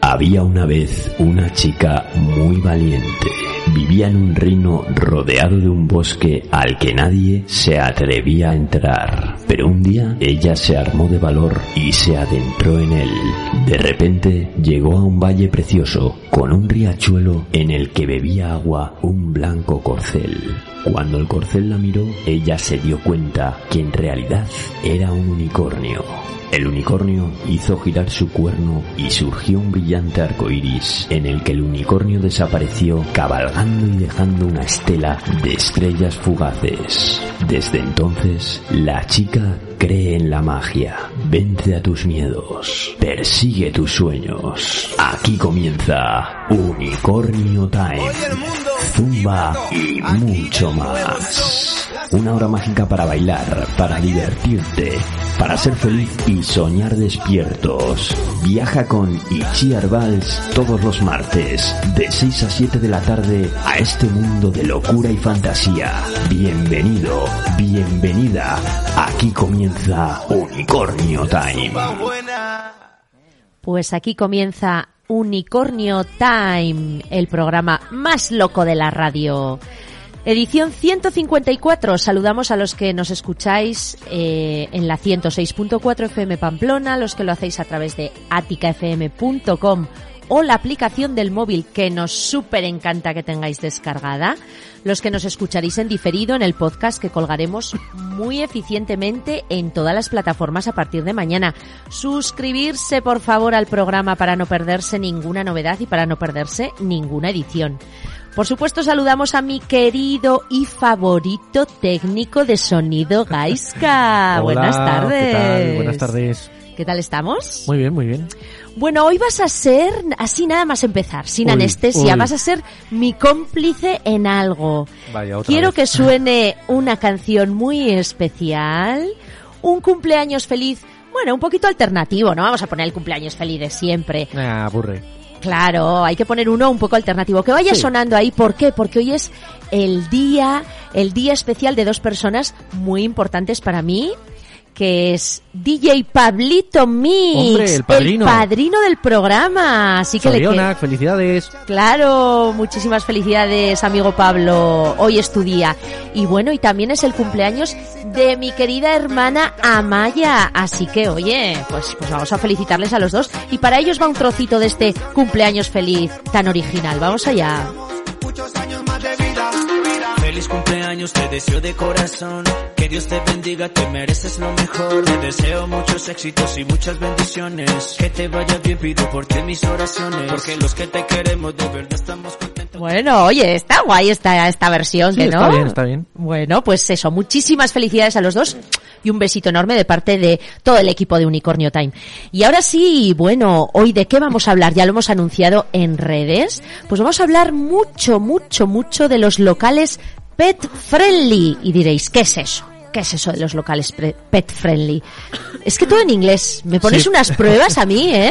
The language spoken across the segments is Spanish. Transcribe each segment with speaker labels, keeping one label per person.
Speaker 1: Había una vez una chica muy valiente. Vivía en un reino rodeado de un bosque al que nadie se atrevía a entrar. Pero un día ella se armó de valor y se adentró en él. De repente llegó a un valle precioso con un riachuelo en el que bebía agua un blanco corcel. Cuando el corcel la miró, ella se dio cuenta que en realidad era un unicornio. El unicornio hizo girar su cuerno y surgió un brillante arco iris en el que el unicornio desapareció cabalgando y dejando una estela de estrellas fugaces. Desde entonces, la chica cree en la magia, vence a tus miedos, persigue tus sueños. Aquí comienza Unicornio Time. Zumba y mucho más. Una hora mágica para bailar, para divertirte, para ser feliz y soñar despiertos. Viaja con Ichiar Vals todos los martes, de 6 a 7 de la tarde, a este mundo de locura y fantasía. Bienvenido, bienvenida. Aquí comienza Unicornio Time.
Speaker 2: Pues aquí comienza Unicornio Time, el programa más loco de la radio. Edición 154. Saludamos a los que nos escucháis eh, en la 106.4 FM Pamplona, los que lo hacéis a través de aticafm.com o la aplicación del móvil que nos súper encanta que tengáis descargada, los que nos escucharéis en diferido en el podcast que colgaremos muy eficientemente en todas las plataformas a partir de mañana. Suscribirse por favor al programa para no perderse ninguna novedad y para no perderse ninguna edición. Por supuesto, saludamos a mi querido y favorito técnico de sonido, Gaiska.
Speaker 3: Hola,
Speaker 2: Buenas tardes.
Speaker 3: ¿qué tal? Buenas tardes.
Speaker 2: ¿Qué tal estamos?
Speaker 3: Muy bien, muy bien.
Speaker 2: Bueno, hoy vas a ser, así nada más empezar, sin
Speaker 3: Uy,
Speaker 2: anestesia,
Speaker 3: uy.
Speaker 2: vas a ser mi cómplice en algo.
Speaker 3: Vaya, otra
Speaker 2: Quiero
Speaker 3: vez.
Speaker 2: que suene una canción muy especial, un cumpleaños feliz, bueno, un poquito alternativo, no vamos a poner el cumpleaños feliz de siempre.
Speaker 3: Ah, aburre.
Speaker 2: Claro, hay que poner uno un poco alternativo. Que vaya
Speaker 3: Sí.
Speaker 2: sonando ahí. ¿Por qué? Porque hoy es el día, el día especial de dos personas muy importantes para mí, que es DJ Pablito Mix.
Speaker 3: Hombre, el padrino.
Speaker 2: padrino del programa. Así que le que-
Speaker 3: felicidades.
Speaker 2: Claro, muchísimas felicidades, amigo Pablo. Hoy es tu día. Y bueno, y también es el cumpleaños de mi querida hermana Amaya. Así que, oye, pues, pues vamos a felicitarles a los dos. Y para ellos va un trocito de este cumpleaños feliz tan original. Vamos allá.
Speaker 4: Feliz cumpleaños, te deseo de corazón. Que Dios te bendiga, te mereces lo mejor. Te deseo muchos éxitos y muchas bendiciones. Que te vaya bien, pido por ti mis oraciones. Porque los que te queremos de verdad estamos contentos.
Speaker 2: Bueno, oye, está guay esta, esta versión,
Speaker 3: Sí,
Speaker 2: que
Speaker 3: está
Speaker 2: no?
Speaker 3: bien, está bien.
Speaker 2: Bueno, pues eso, muchísimas felicidades a los dos y un besito enorme de parte de todo el equipo de Unicornio Time. Y ahora sí, bueno, hoy de qué vamos a hablar, ya lo hemos anunciado en redes, pues vamos a hablar mucho, mucho, mucho de los locales pet friendly. Y diréis, ¿qué es eso? ¿Qué es eso de los locales pet friendly? Es que todo en inglés. Me pones
Speaker 3: Sí.
Speaker 2: unas pruebas a mí, ¿eh?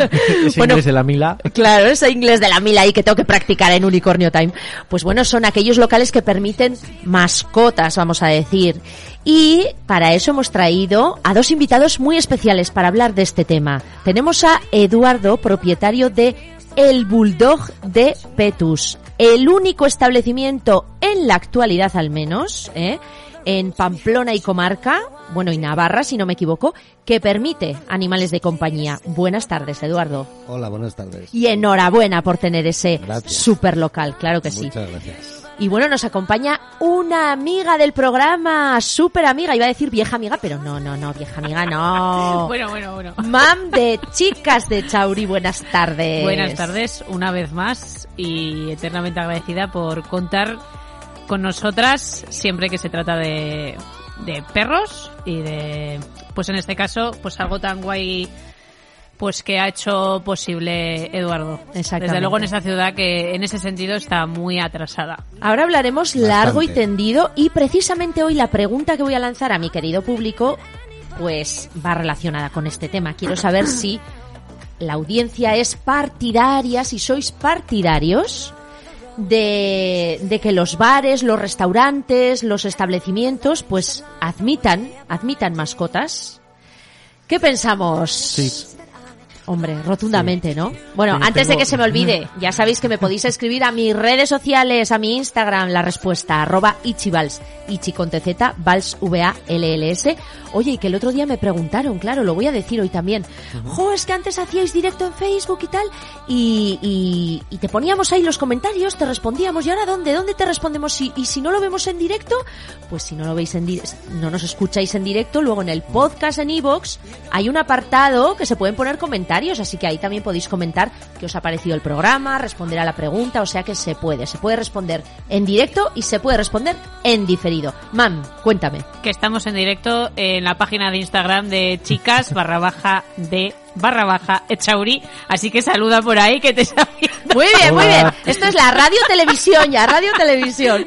Speaker 3: Ese inglés de la Mila.
Speaker 2: Claro, ese inglés de la mila ahí que tengo que practicar en Unicornio Time. Pues bueno, son aquellos locales que permiten mascotas, vamos a decir. Y para eso hemos traído a dos invitados muy especiales para hablar de este tema. Tenemos a Eduardo, propietario de El Bulldog de Petus, el único establecimiento en la actualidad al menos, ¿eh? En Pamplona y comarca, bueno, y Navarra, si no me equivoco, que permite animales de compañía. Buenas tardes, Eduardo.
Speaker 5: Hola, buenas tardes.
Speaker 2: Y enhorabuena por tener ese
Speaker 5: Gracias.
Speaker 2: super local, claro que sí.
Speaker 5: Muchas gracias.
Speaker 2: Y bueno, nos acompaña una amiga del programa, súper amiga, iba a decir vieja amiga, pero no, no, no, vieja amiga no.
Speaker 6: Bueno, bueno, bueno.
Speaker 2: Mam de Chicas de Chauri, buenas tardes.
Speaker 6: Buenas tardes, una vez más y eternamente agradecida por contar con nosotras siempre que se trata de de perros y de, pues en este caso, pues algo tan guay pues que ha hecho posible Eduardo.
Speaker 2: Exactamente.
Speaker 6: Desde luego en esa ciudad que en ese sentido está muy atrasada.
Speaker 2: Ahora hablaremos largo y tendido y precisamente hoy la pregunta que voy a lanzar a mi querido público pues va relacionada con este tema. Quiero saber si la audiencia es partidaria, si sois partidarios de, de que los bares, los restaurantes, los establecimientos pues admitan, admitan mascotas. ¿Qué pensamos? Hombre, rotundamente, ¿no? Bueno, antes de que se me olvide, ya sabéis que me podéis escribir a mis redes sociales, a mi Instagram, la respuesta, arroba ichivals, ichi con tz, vals, V-A-L-L-S. Oye, y que el otro día me preguntaron, claro, lo voy a decir hoy también, jo, es que antes hacíais directo en Facebook y tal, y, y, y te poníamos ahí los comentarios, te respondíamos, ¿y ahora dónde? ¿Dónde te respondemos? Y, y si no lo vemos en directo, pues si no lo veis en di- no nos escucháis en directo, luego en el podcast en iVoox hay un apartado que se pueden poner comentarios, así que ahí también podéis comentar qué os ha parecido el programa, responder a la pregunta, o sea que se puede, se puede responder en directo y se puede responder en diferido. Mam, cuéntame.
Speaker 6: Que estamos en directo en la página de Instagram de chicas barra baja de barra baja Echauri. Así que saluda por ahí que te está viendo.
Speaker 2: Muy bien, muy bien. Esto es la radio televisión ya, radio televisión.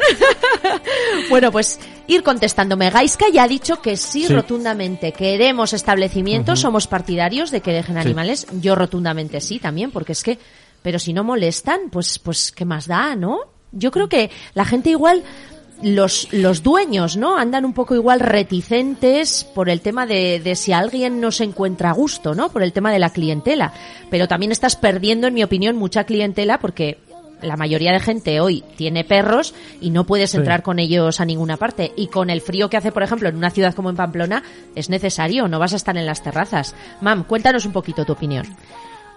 Speaker 2: bueno, pues ir contestándome. Gaiska ya ha dicho que sí,
Speaker 3: Sí.
Speaker 2: rotundamente queremos establecimientos, somos partidarios de que dejen animales. Yo rotundamente sí también, porque es que, pero si no molestan, pues, pues, ¿qué más da, no? Yo creo que la gente igual, los, los dueños, ¿no? Andan un poco igual reticentes por el tema de, de si alguien no se encuentra a gusto, ¿no? Por el tema de la clientela. Pero también estás perdiendo, en mi opinión, mucha clientela porque la mayoría de gente hoy tiene perros y no puedes
Speaker 3: Sí.
Speaker 2: entrar con ellos a ninguna parte. Y con el frío que hace, por ejemplo, en una ciudad como en Pamplona, es necesario, no vas a estar en las terrazas. Mam, cuéntanos un poquito tu opinión.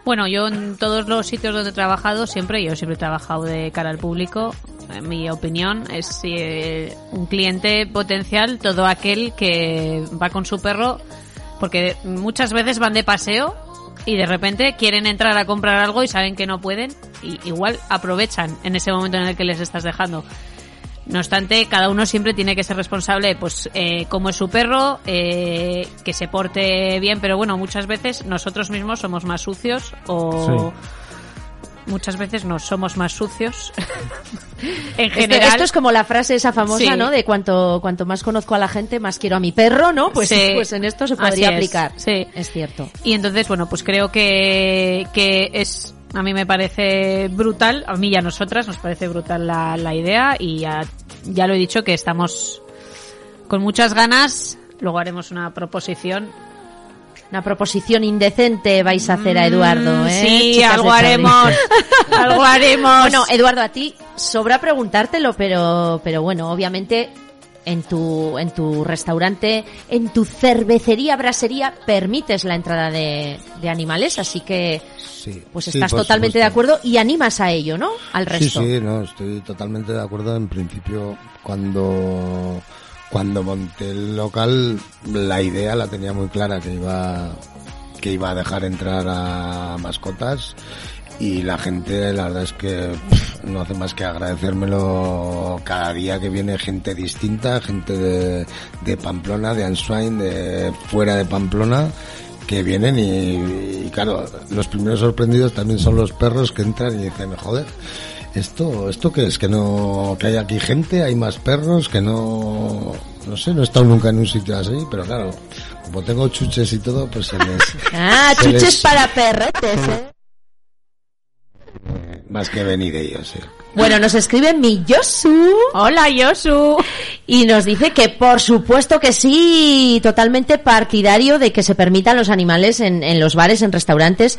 Speaker 6: Bueno, yo en todos los sitios donde he trabajado, siempre, yo siempre he trabajado de cara al público. En mi opinión es eh, un cliente potencial todo aquel que va con su perro, porque muchas veces van de paseo y de repente quieren entrar a comprar algo y saben que no pueden y igual aprovechan en ese momento en el que les estás dejando. No obstante, cada uno siempre tiene que ser responsable, pues, eh, como es su perro, eh, que se porte bien, pero bueno, muchas veces nosotros mismos somos más sucios o muchas veces no somos más sucios. en
Speaker 2: Esto,
Speaker 6: general,
Speaker 2: esto es como la frase esa famosa,
Speaker 6: Sí.
Speaker 2: ¿no? De cuanto, cuanto más conozco a la gente, más quiero a mi perro, ¿no? Pues,
Speaker 6: Sí.
Speaker 2: pues en esto se
Speaker 6: Así
Speaker 2: podría
Speaker 6: es,
Speaker 2: aplicar.
Speaker 6: sí.
Speaker 2: Es cierto.
Speaker 6: Y entonces, bueno, pues creo que, que es, a mí me parece brutal, a mí y a nosotras nos parece brutal la, la idea y ya, ya lo he dicho que estamos con muchas ganas, luego haremos una proposición.
Speaker 2: Una proposición indecente vais a hacer a Eduardo,
Speaker 6: Mm,
Speaker 2: ¿eh?
Speaker 6: Sí,
Speaker 2: Chicas
Speaker 6: algo haremos, algo haremos.
Speaker 2: Bueno, Eduardo, a ti sobra preguntártelo, pero, pero bueno, obviamente en tu, en tu restaurante, en tu cervecería, brasería, permites la entrada de, de animales, así que
Speaker 5: Sí,
Speaker 2: pues
Speaker 5: sí,
Speaker 2: estás totalmente de acuerdo y animas a ello, ¿no? Al
Speaker 5: Sí,
Speaker 2: resto.
Speaker 5: sí, no, estoy totalmente de acuerdo. En principio, cuando, cuando monté el local, la idea la tenía muy clara, que iba, que iba a dejar entrar a mascotas y la gente, la verdad es que no hace más que agradecérmelo cada día que viene. Gente distinta, gente de, de Pamplona, de Answain, de fuera de Pamplona, que vienen y, y, claro, los primeros sorprendidos también son los perros que entran y dicen, joder, esto, esto qué es, que no, que hay aquí gente, hay más perros, que no, no sé, no he estado nunca en un sitio así, pero claro, como tengo chuches y todo, pues se les,
Speaker 2: Ah,
Speaker 5: Se
Speaker 2: chuches
Speaker 5: les-
Speaker 2: para perretes, ¿eh?
Speaker 5: más que venir ellos, sí.
Speaker 2: Bueno, nos escribe Miyosu.
Speaker 6: Hola, Yosu.
Speaker 2: Y nos dice que por supuesto que sí, totalmente partidario de que se permitan los animales en, en los bares, en restaurantes.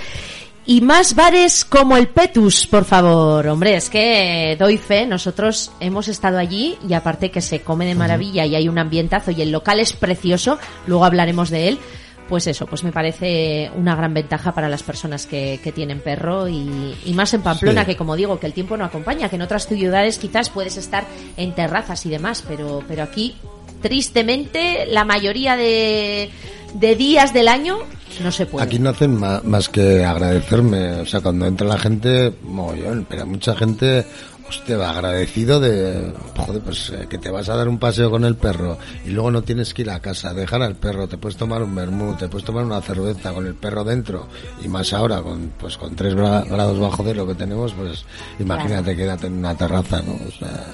Speaker 2: Y más bares como el Petus, por favor. Hombre, es que doy fe, nosotros hemos estado allí y aparte que se come de maravilla y hay un ambientazo y el local es precioso, luego hablaremos de él. Pues eso, pues me parece una gran ventaja para las personas que, que tienen perro y, y más en Pamplona,
Speaker 5: Sí.
Speaker 2: que como digo, que el tiempo no acompaña, que en otras ciudades quizás puedes estar en terrazas y demás, pero, pero aquí, tristemente, la mayoría de, de días del año no se puede.
Speaker 5: Aquí no hacen más, que agradecerme, o sea, cuando entra la gente, mogollón, pero mucha gente Hostia, agradecido de, joder, pues eh, que te vas a dar un paseo con el perro y luego no tienes que ir a casa, dejar al perro, te puedes tomar un vermut, te puedes tomar una cerveza con el perro dentro y más ahora con, pues con 3 grados bajo de lo que tenemos, pues imagínate quédate en una terraza, ¿no? O sea,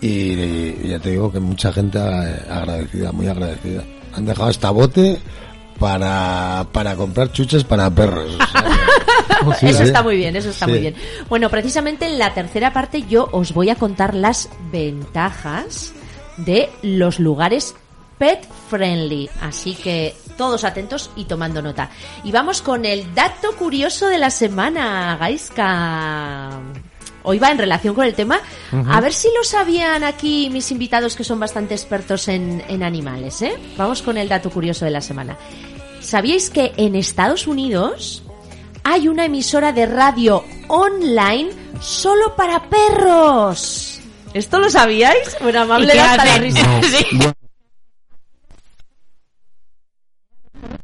Speaker 5: y, y ya te digo que mucha gente eh, agradecida, muy agradecida. Han dejado hasta bote para, para comprar chuches para perros. O sea, que-
Speaker 2: eso
Speaker 5: Sí.
Speaker 2: está muy bien, eso está
Speaker 5: Sí.
Speaker 2: muy bien. Bueno, precisamente en la tercera parte yo os voy a contar las ventajas de los lugares pet friendly. Así que todos atentos y tomando nota. Y vamos con el dato curioso de la semana, Gaiska. Hoy va en relación con el tema. A ver si lo sabían aquí mis invitados que son bastante expertos en, en animales, ¿eh? Vamos con el dato curioso de la semana. ¿Sabíais que en Estados Unidos hay una emisora de radio online solo para perros? ¿Esto lo sabíais? Bueno,
Speaker 6: ¿Y
Speaker 2: amable hasta la risa.
Speaker 6: Sí.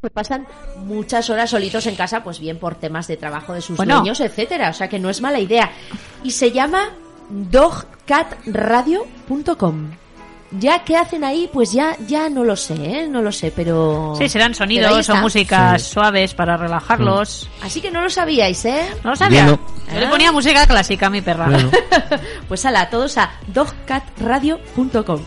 Speaker 2: Pues pasan muchas horas solitos en casa, pues bien por temas de trabajo de sus
Speaker 6: Bueno.
Speaker 2: dueños, etcétera. O sea que no es mala idea. Y se llama dogcatradio.com. Ya qué hacen ahí, pues ya ya no lo sé, ¿eh? no lo sé, pero
Speaker 6: Sí, serán sonidos o músicas suaves para relajarlos.
Speaker 2: Así que no lo sabíais, ¿eh?
Speaker 6: No lo sabía. Yo le ponía música clásica a mi perra.
Speaker 3: Bueno,
Speaker 2: Pues ala, todos a dogcatradio.com.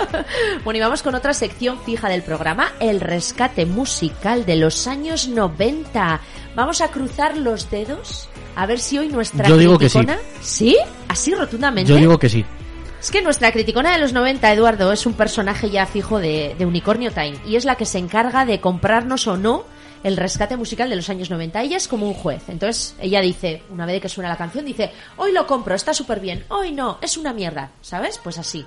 Speaker 2: bueno, y vamos con otra sección fija del programa, el rescate musical de los años 90. Vamos a cruzar los dedos a ver si hoy nuestra
Speaker 3: Yo digo que sí.
Speaker 2: criticona... ¿Sí? ¿Así rotundamente?
Speaker 3: yo digo que sí.
Speaker 2: Es que nuestra criticona de los 90, Eduardo, es un personaje ya fijo de, Unicornio Time y es la que se encarga de comprarnos o no el rescate musical de los años 90. Ella es como un juez. Entonces, ella dice, una vez que suena la canción, dice, hoy lo compro, está súper bien, hoy no, es una mierda, ¿sabes? Pues así.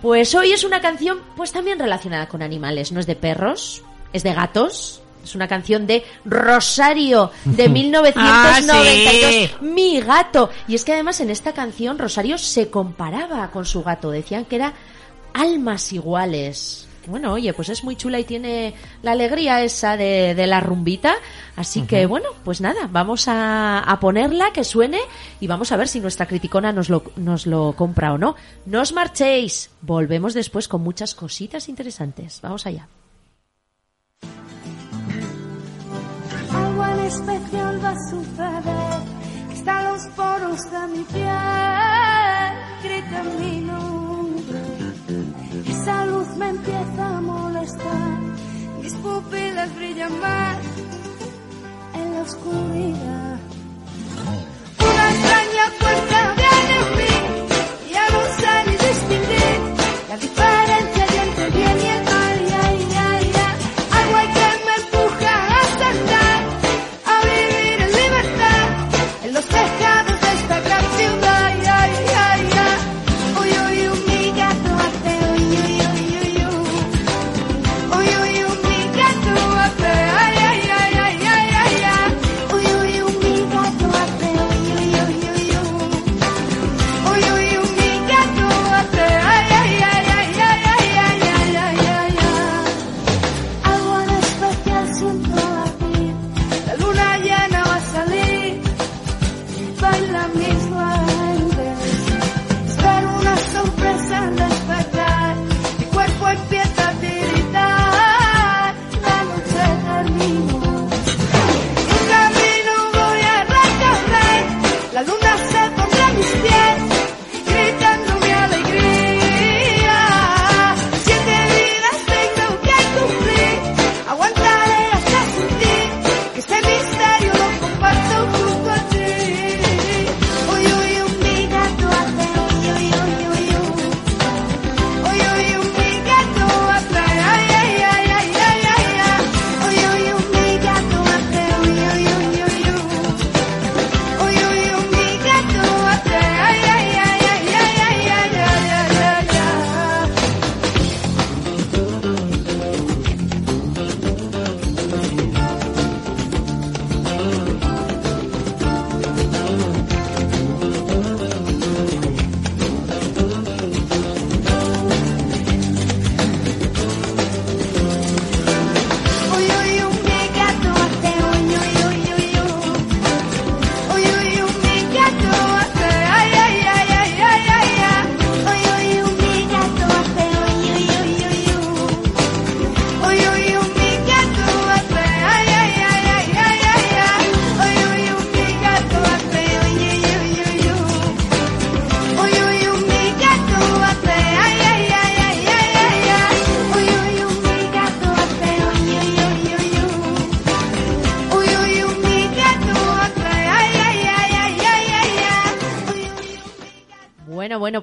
Speaker 2: Pues hoy es una canción, pues también relacionada con animales, no es de perros, es de gatos. Es una canción de Rosario de 1992.
Speaker 6: Ah,
Speaker 2: Mi gato. Y es que además en esta canción Rosario se comparaba con su gato. Decían que era almas iguales. Bueno, oye, pues es muy chula y tiene la alegría esa de, de la rumbita. Así que, bueno, pues nada, vamos a, a ponerla, que suene, y vamos a ver si nuestra criticona nos lo, nos lo compra o no. No os marchéis. Volvemos después con muchas cositas interesantes. Vamos allá.
Speaker 7: Especial va a suceder, que están los poros de mi piel, grita mi nombre. Esa luz me empieza a molestar, mis pupilas brillan más en la oscuridad. Una extraña fuerza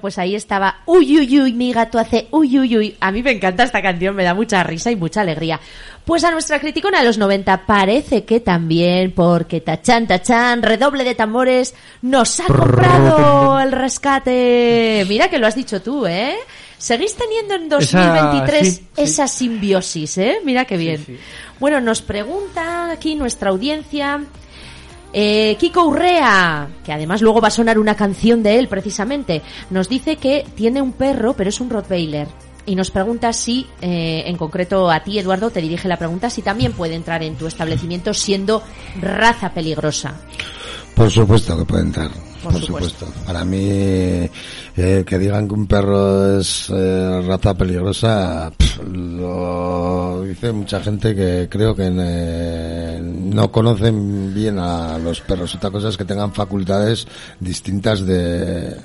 Speaker 2: pues ahí estaba. Uy, uy, uy, mi gato hace uy, uy, uy. A mí me encanta esta canción, me da mucha risa y mucha alegría. Pues a nuestra criticona de los 90 parece que también, porque tachan, tachan, redoble de tambores, nos ha comprado el rescate. Mira que lo has dicho tú, ¿eh? Seguís teniendo en 2023
Speaker 3: Esa- sí, sí.
Speaker 2: esa simbiosis, ¿eh? Mira qué bien. Bueno, nos pregunta aquí nuestra audiencia. Eh, Kiko Urrea, que además luego va a sonar una canción de él precisamente, nos dice que tiene un perro, pero es un Rottweiler. Y nos pregunta si, eh, en concreto a ti, Eduardo, te dirige la pregunta si también puede entrar en tu establecimiento siendo raza peligrosa.
Speaker 5: Por supuesto que puede entrar.
Speaker 2: Por
Speaker 5: Por,
Speaker 2: supuesto.
Speaker 5: supuesto. Para mí, eh, que digan que un perro es eh, raza peligrosa, lo dice mucha gente que creo que eh, no conocen bien a los perros. Otra cosa es que tengan facultades distintas de,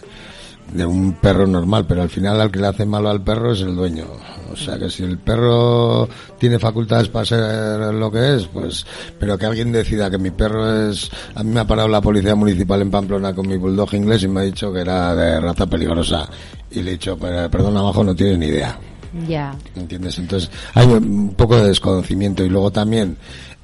Speaker 5: de un perro normal, pero al final al que le hace malo al perro es el dueño. O sea que si el perro tiene facultades para ser lo que es, pues, pero que alguien decida que mi perro es, a mí me ha parado la policía municipal en Pamplona con mi bulldog inglés y me ha dicho que era de raza peligrosa. Y le he dicho, "Pero, perdón, abajo no tiene ni idea.
Speaker 2: Ya.
Speaker 5: ¿Entiendes? Entonces hay un poco de desconocimiento y luego también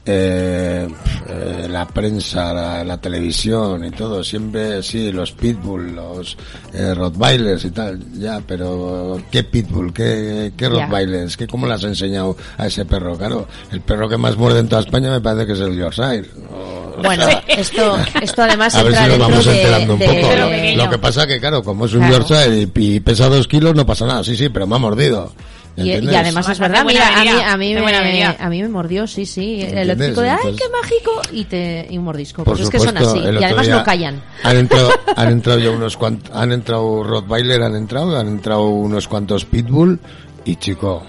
Speaker 5: eh, eh, la prensa, la, la televisión y todo, siempre sí, los pitbull, los eh, rottweilers y tal, ya, pero ¿qué pitbull? ¿Qué, qué rottweilers? ¿Qué, ¿Cómo le has enseñado a ese perro? Claro, el perro que más muerde en toda España me parece que es el Yorkshire. O-
Speaker 2: Bueno, esto, esto además
Speaker 5: a ver si nos vamos
Speaker 2: de,
Speaker 5: enterando un
Speaker 2: de-
Speaker 5: poco.
Speaker 6: Pero
Speaker 5: Lo-. Lo que pasa que, claro, como es un
Speaker 2: Claro.
Speaker 5: Yorkshire y, y pesa dos kilos, no pasa nada. Sí, sí, pero me ha mordido.
Speaker 2: Y, además es verdad, mira, a mí, a, mí me, a mí me mordió, sí, sí. El típico de, ay, qué mágico, y te y un mordisco.
Speaker 5: Por
Speaker 2: Porque es que son así. Y además no callan.
Speaker 5: Han entrado, han entrado ya unos cuantos, han entrado Rottweiler, han entrado, han entrado unos cuantos Pitbull y chico.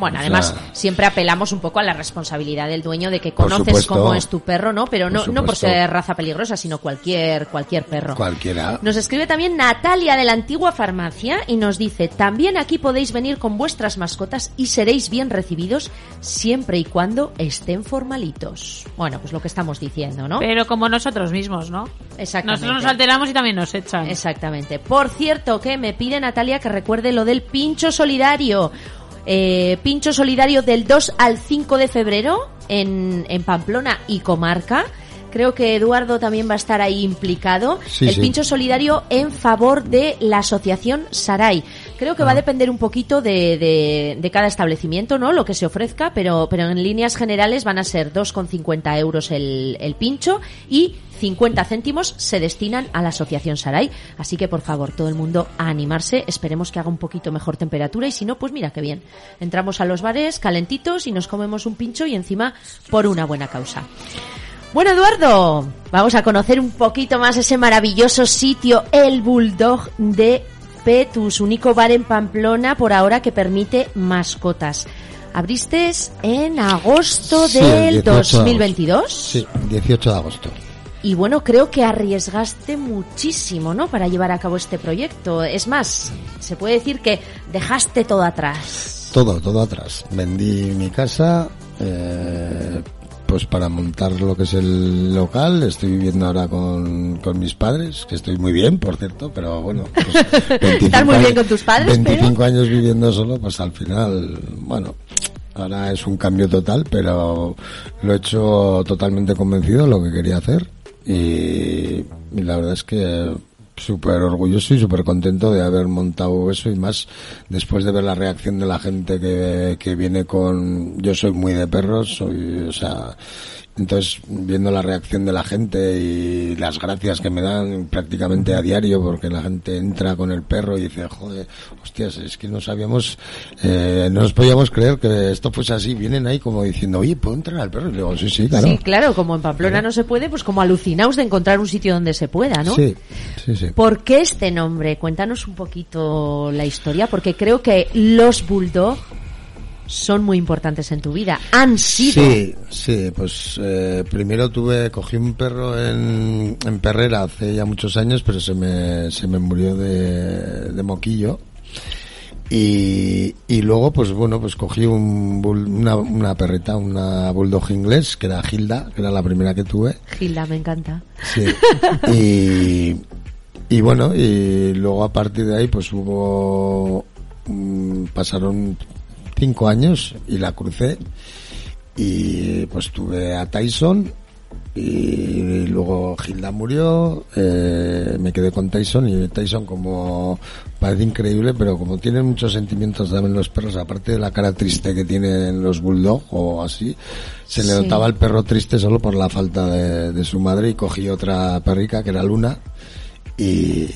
Speaker 2: Bueno,
Speaker 5: o
Speaker 2: además,
Speaker 5: sea,
Speaker 2: siempre apelamos un poco a la responsabilidad del dueño de que conoces
Speaker 5: supuesto.
Speaker 2: cómo es tu perro, ¿no? Pero no,
Speaker 5: Por
Speaker 2: no por ser raza peligrosa, sino cualquier, cualquier perro.
Speaker 5: cualquiera.
Speaker 2: Nos escribe también Natalia de la antigua farmacia y nos dice, también aquí podéis venir con vuestras mascotas y seréis bien recibidos siempre y cuando estén formalitos. Bueno, pues lo que estamos diciendo, ¿no?
Speaker 6: Pero como nosotros mismos, ¿no?
Speaker 2: Exactamente.
Speaker 6: Nosotros nos alteramos y también nos echan.
Speaker 2: Exactamente. Por cierto, que me pide Natalia que recuerde lo del pincho solidario. Eh, pincho solidario del 2 al 5 de febrero en, en Pamplona y comarca. Creo que Eduardo también va a estar ahí implicado.
Speaker 5: Sí,
Speaker 2: el
Speaker 5: sí.
Speaker 2: pincho solidario en favor de la asociación Saray. Creo que va a depender un poquito de, de, de cada establecimiento, ¿no? Lo que se ofrezca, pero, pero en líneas generales van a ser 2,50 euros el, el pincho y 50 céntimos se destinan a la asociación Saray. Así que, por favor, todo el mundo a animarse. Esperemos que haga un poquito mejor temperatura y si no, pues mira qué bien. Entramos a los bares calentitos y nos comemos un pincho y encima por una buena causa. Bueno, Eduardo, vamos a conocer un poquito más ese maravilloso sitio, el Bulldog de Petus, único bar en Pamplona por ahora que permite mascotas. Abriste en agosto
Speaker 5: Sí, el
Speaker 2: del
Speaker 5: 18 de agosto.
Speaker 2: 2022
Speaker 5: Sí, 18 de agosto.
Speaker 2: y bueno, creo que arriesgaste muchísimo, ¿no? Para llevar a cabo este proyecto. Es más, se puede decir que dejaste todo atrás.
Speaker 5: Todo, todo atrás. Vendí mi casa, eh, pues para montar lo que es el local. Estoy viviendo ahora con, con mis padres, que estoy muy bien, por cierto, pero bueno. Pues 25
Speaker 2: Estás muy bien con tus padres,
Speaker 5: 25 años viviendo solo, pues al final, bueno. Ahora es un cambio total, pero lo he hecho totalmente convencido de lo que quería hacer. Y, y la verdad es que súper orgulloso y súper contento de haber montado eso y más después de ver la reacción de la gente que, que viene con yo soy muy de perros soy o sea entonces viendo la reacción de la gente y las gracias que me dan prácticamente a diario porque la gente entra con el perro y dice joder hostias es que no sabíamos eh, no nos podíamos creer que esto fuese así vienen ahí como diciendo oye puedo entrar al perro y digo sí sí claro
Speaker 2: Sí, claro, como en Pamplona no se puede, pues como alucinaos de encontrar un sitio donde se pueda, ¿no?
Speaker 5: sí sí sí.
Speaker 2: ¿Por qué este nombre? Cuéntanos un poquito la historia, porque creo que los Bulldog son muy importantes en tu vida. Han sido.
Speaker 5: Sí, sí, pues eh, primero tuve, cogí un perro en, en Perrera hace ya muchos años, pero se me, se me murió de, de moquillo. Y, y luego, pues bueno, pues cogí un, bull- una, una perreta, una bulldog inglés, que era Gilda, que era la primera que tuve.
Speaker 2: Gilda, me encanta.
Speaker 5: Sí. Y, Y bueno, y luego a partir de ahí pues hubo, mm, pasaron cinco años y la crucé y pues tuve a Tyson y luego Gilda murió, eh, me quedé con Tyson y Tyson como parece increíble, pero como tienen muchos sentimientos también los perros, aparte de la cara triste que tienen los bulldog o así, se le
Speaker 2: Sí.
Speaker 5: notaba el perro triste solo por la falta de, de su madre y cogí otra perrica que era Luna y,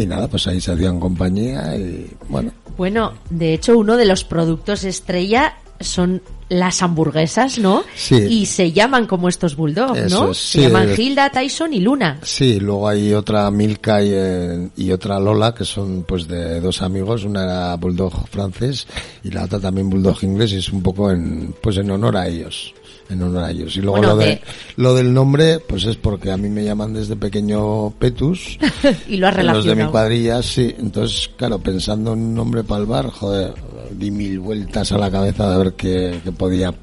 Speaker 5: y nada, pues ahí se hacían compañía y bueno,
Speaker 2: Bueno, de hecho, uno de los productos estrella son las hamburguesas, ¿no?
Speaker 5: Sí.
Speaker 2: Y se llaman como estos bulldogs, ¿no?
Speaker 5: es,
Speaker 2: se
Speaker 5: sí,
Speaker 2: llaman Hilda, Tyson y Luna.
Speaker 5: Sí, luego hay otra Milka y, eh, y otra Lola, que son pues de dos amigos, una era bulldog francés y la otra también bulldog inglés y es un poco en, pues en honor a ellos, en honor a ellos. Y luego
Speaker 2: Bueno,
Speaker 5: lo, de, lo del nombre, pues es porque a mí me llaman desde pequeño Petus.
Speaker 2: y lo has
Speaker 5: los de mi
Speaker 2: relacionado.
Speaker 5: cuadrilla, sí. Entonces, claro, pensando en un nombre para el bar, joder, di mil vueltas a la cabeza de ver qué, qué podía...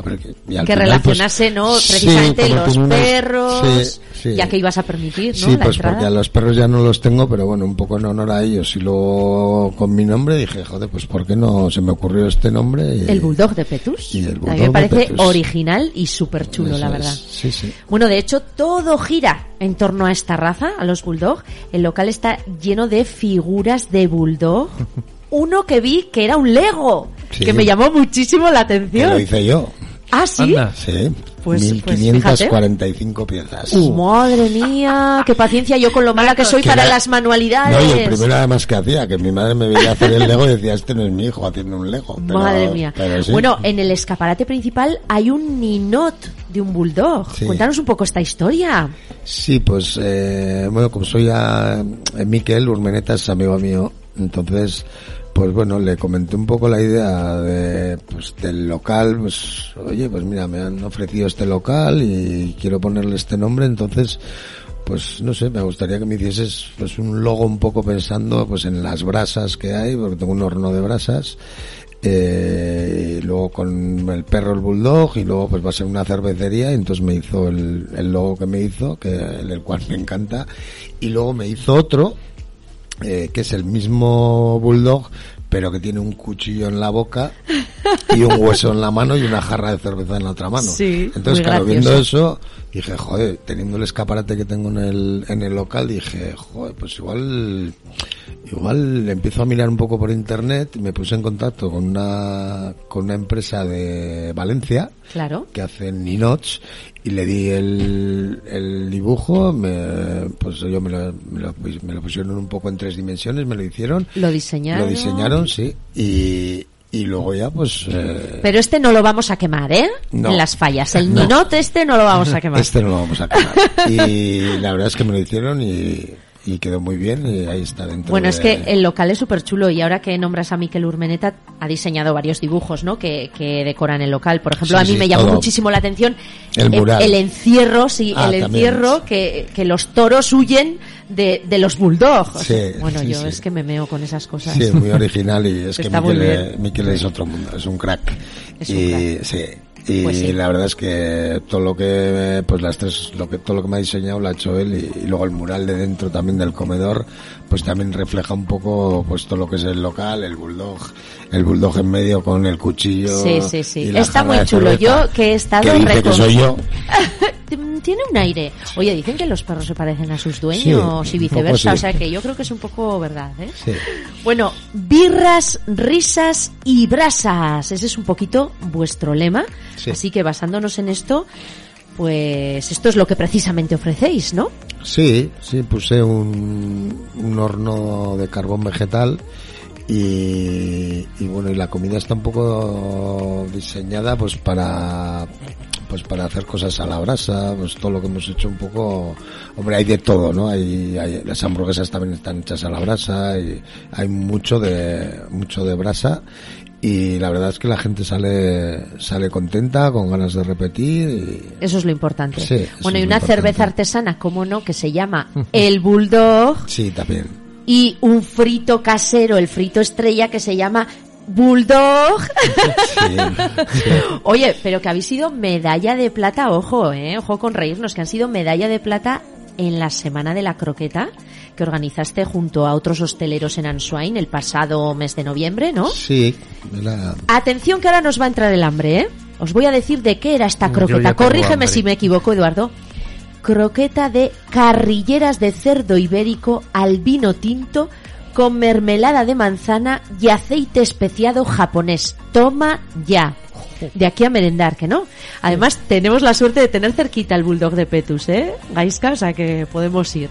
Speaker 2: que
Speaker 5: pues,
Speaker 2: relacionase, ¿no? Precisamente los perros,
Speaker 5: sí, sí.
Speaker 2: ya que ibas a permitir, ¿no?
Speaker 5: Sí,
Speaker 2: la
Speaker 5: pues
Speaker 2: entrada.
Speaker 5: porque a los perros ya no los tengo, pero bueno, un poco en honor a ellos. Y luego con mi nombre dije, joder, pues ¿por qué no se me ocurrió este nombre? Y-
Speaker 2: El bulldog de Petus.
Speaker 5: Y el
Speaker 2: a mí me
Speaker 5: de
Speaker 2: parece
Speaker 5: Petus.
Speaker 2: original y súper chulo, la
Speaker 5: es.
Speaker 2: verdad.
Speaker 5: Sí, sí.
Speaker 2: Bueno, de hecho, todo gira en torno a esta raza, a los bulldog. El local está lleno de figuras de bulldog. Uno que vi que era un Lego,
Speaker 5: Sí.
Speaker 2: que me llamó muchísimo la
Speaker 5: Que
Speaker 2: atención.
Speaker 5: lo hice yo.
Speaker 2: Ah, sí.
Speaker 3: Anda.
Speaker 5: Sí.
Speaker 2: Pues- pues
Speaker 5: 1545 piezas.
Speaker 2: Madre mía, qué paciencia yo con lo mala que soy
Speaker 5: Que
Speaker 2: para
Speaker 5: era-
Speaker 2: las manualidades.
Speaker 5: No, y el primero además que hacía, que mi madre me veía hacer el Lego y decía, este no es mi hijo haciendo un Lego. Pero-
Speaker 2: Madre mía.
Speaker 5: pero sí.
Speaker 2: Bueno, en el escaparate principal hay un ninot de un bulldog.
Speaker 5: Sí.
Speaker 2: Cuéntanos un poco esta historia.
Speaker 5: Sí, pues, eh, bueno, como soy a eh, Miquel Urmeneta, es amigo mío, entonces, pues bueno, le comenté un poco la idea de, pues, del local, pues, oye, pues mira, me han ofrecido este local y quiero ponerle este nombre, entonces, pues no sé, me gustaría que me hicieses pues un logo un poco pensando pues en las brasas que hay, porque tengo un horno de brasas, eh, y luego con el perro el bulldog y luego pues va a ser una cervecería y entonces me hizo el, el logo que me hizo, que el, cual me encanta, y luego me hizo otro, eh, que es el mismo bulldog, pero que tiene un cuchillo en la boca y un hueso en la mano y una jarra de cerveza en la otra mano.
Speaker 2: Sí,
Speaker 5: Entonces, claro, viendo
Speaker 2: gracioso.
Speaker 5: Dije, joder, teniendo el escaparate que tengo en el, en el local, dije, joder, pues igual, igual empiezo a mirar un poco por internet y me puse en contacto con una, con una empresa de Valencia
Speaker 2: Claro.
Speaker 5: que hacen ninots y le di el, el dibujo, me, pues yo me lo, me, lo, me lo pusieron un poco en tres dimensiones, me lo hicieron,
Speaker 2: Lo diseñaron.
Speaker 5: lo diseñaron, sí, y, y luego ya pues... eh,
Speaker 2: Pero este no lo vamos a quemar, ¿eh?
Speaker 5: No.
Speaker 2: En las fallas. El
Speaker 5: No.
Speaker 2: ninot este no lo vamos a quemar.
Speaker 5: Este no lo vamos a quemar. Y la verdad es que me lo hicieron y, y quedó muy bien y ahí está dentro.
Speaker 2: Bueno,
Speaker 5: de-
Speaker 2: es que el local es súper chulo y ahora que nombras a Miquel Urmeneta, ha diseñado varios dibujos, ¿no? Que, que decoran el local. Por ejemplo,
Speaker 5: Sí,
Speaker 2: a mí
Speaker 5: sí,
Speaker 2: me llamó
Speaker 5: todo.
Speaker 2: muchísimo la atención
Speaker 5: El mural.
Speaker 2: el encierro, sí,
Speaker 5: Ah,
Speaker 2: el encierro que, que los toros huyen de, de los bulldogs.
Speaker 5: Sí,
Speaker 2: bueno, yo es que me meo con esas cosas.
Speaker 5: Sí, es muy original y es que Miquel, eh, Miquel es otro mundo, es un crack.
Speaker 2: Es un
Speaker 5: y
Speaker 2: crack.
Speaker 5: Y
Speaker 2: Pues sí.
Speaker 5: la verdad es que todo lo que, pues las tres, lo que, todo lo que me ha diseñado lo ha hecho él y, y luego el mural de dentro también del comedor, pues también refleja un poco, pues todo lo que es el local, el bulldog, el bulldog en medio con el cuchillo.
Speaker 2: Sí, sí, sí. Está muy chulo. Yo que he estado
Speaker 5: que dice que soy yo.
Speaker 2: Tiene un aire. Oye, dicen que los perros se parecen a sus dueños
Speaker 5: Sí,
Speaker 2: y viceversa.
Speaker 5: sí.
Speaker 2: O sea que yo creo que es un poco verdad, ¿eh?
Speaker 5: Sí.
Speaker 2: Bueno, birras, risas y brasas. Ese es un poquito vuestro lema.
Speaker 5: Sí.
Speaker 2: Así que basándonos en esto, pues esto es lo que precisamente ofrecéis, ¿no?
Speaker 5: Sí, sí, puse un, un horno de carbón vegetal y, y bueno, y la comida está un poco diseñada pues para pues para hacer cosas a la brasa, pues todo lo que hemos hecho un poco, hombre, hay de todo, ¿no? Hay, hay- las hamburguesas también están hechas a la brasa y hay mucho de mucho de brasa y la verdad es que la gente sale sale contenta, con ganas de repetir y
Speaker 2: Eso es lo importante.
Speaker 5: Sí,
Speaker 2: bueno, y una
Speaker 5: importante.
Speaker 2: cerveza artesana, cómo no, que se llama El Bulldog
Speaker 5: sí, también.
Speaker 2: Y un frito casero, el frito estrella que se llama Bulldog.
Speaker 5: Sí, sí.
Speaker 2: Oye, pero que habéis sido medalla de plata, ojo, eh, ojo con reírnos, que han sido medalla de plata en la semana de la croqueta, que organizaste junto a otros hosteleros en Answain el pasado mes de noviembre, ¿no?
Speaker 5: Sí, la-
Speaker 2: Atención que ahora nos va a entrar el hambre, ¿eh? Os voy a decir de qué era esta
Speaker 3: Yo
Speaker 2: croqueta. Corrígeme
Speaker 3: hambre.
Speaker 2: si me equivoco, Eduardo. Croqueta de carrilleras de cerdo ibérico al vino tinto con mermelada de manzana y aceite especiado japonés. Toma ya. De aquí a merendar, que no. Además, tenemos la suerte de tener cerquita el bulldog de Petus, ¿eh? Gaisca, o sea que podemos ir.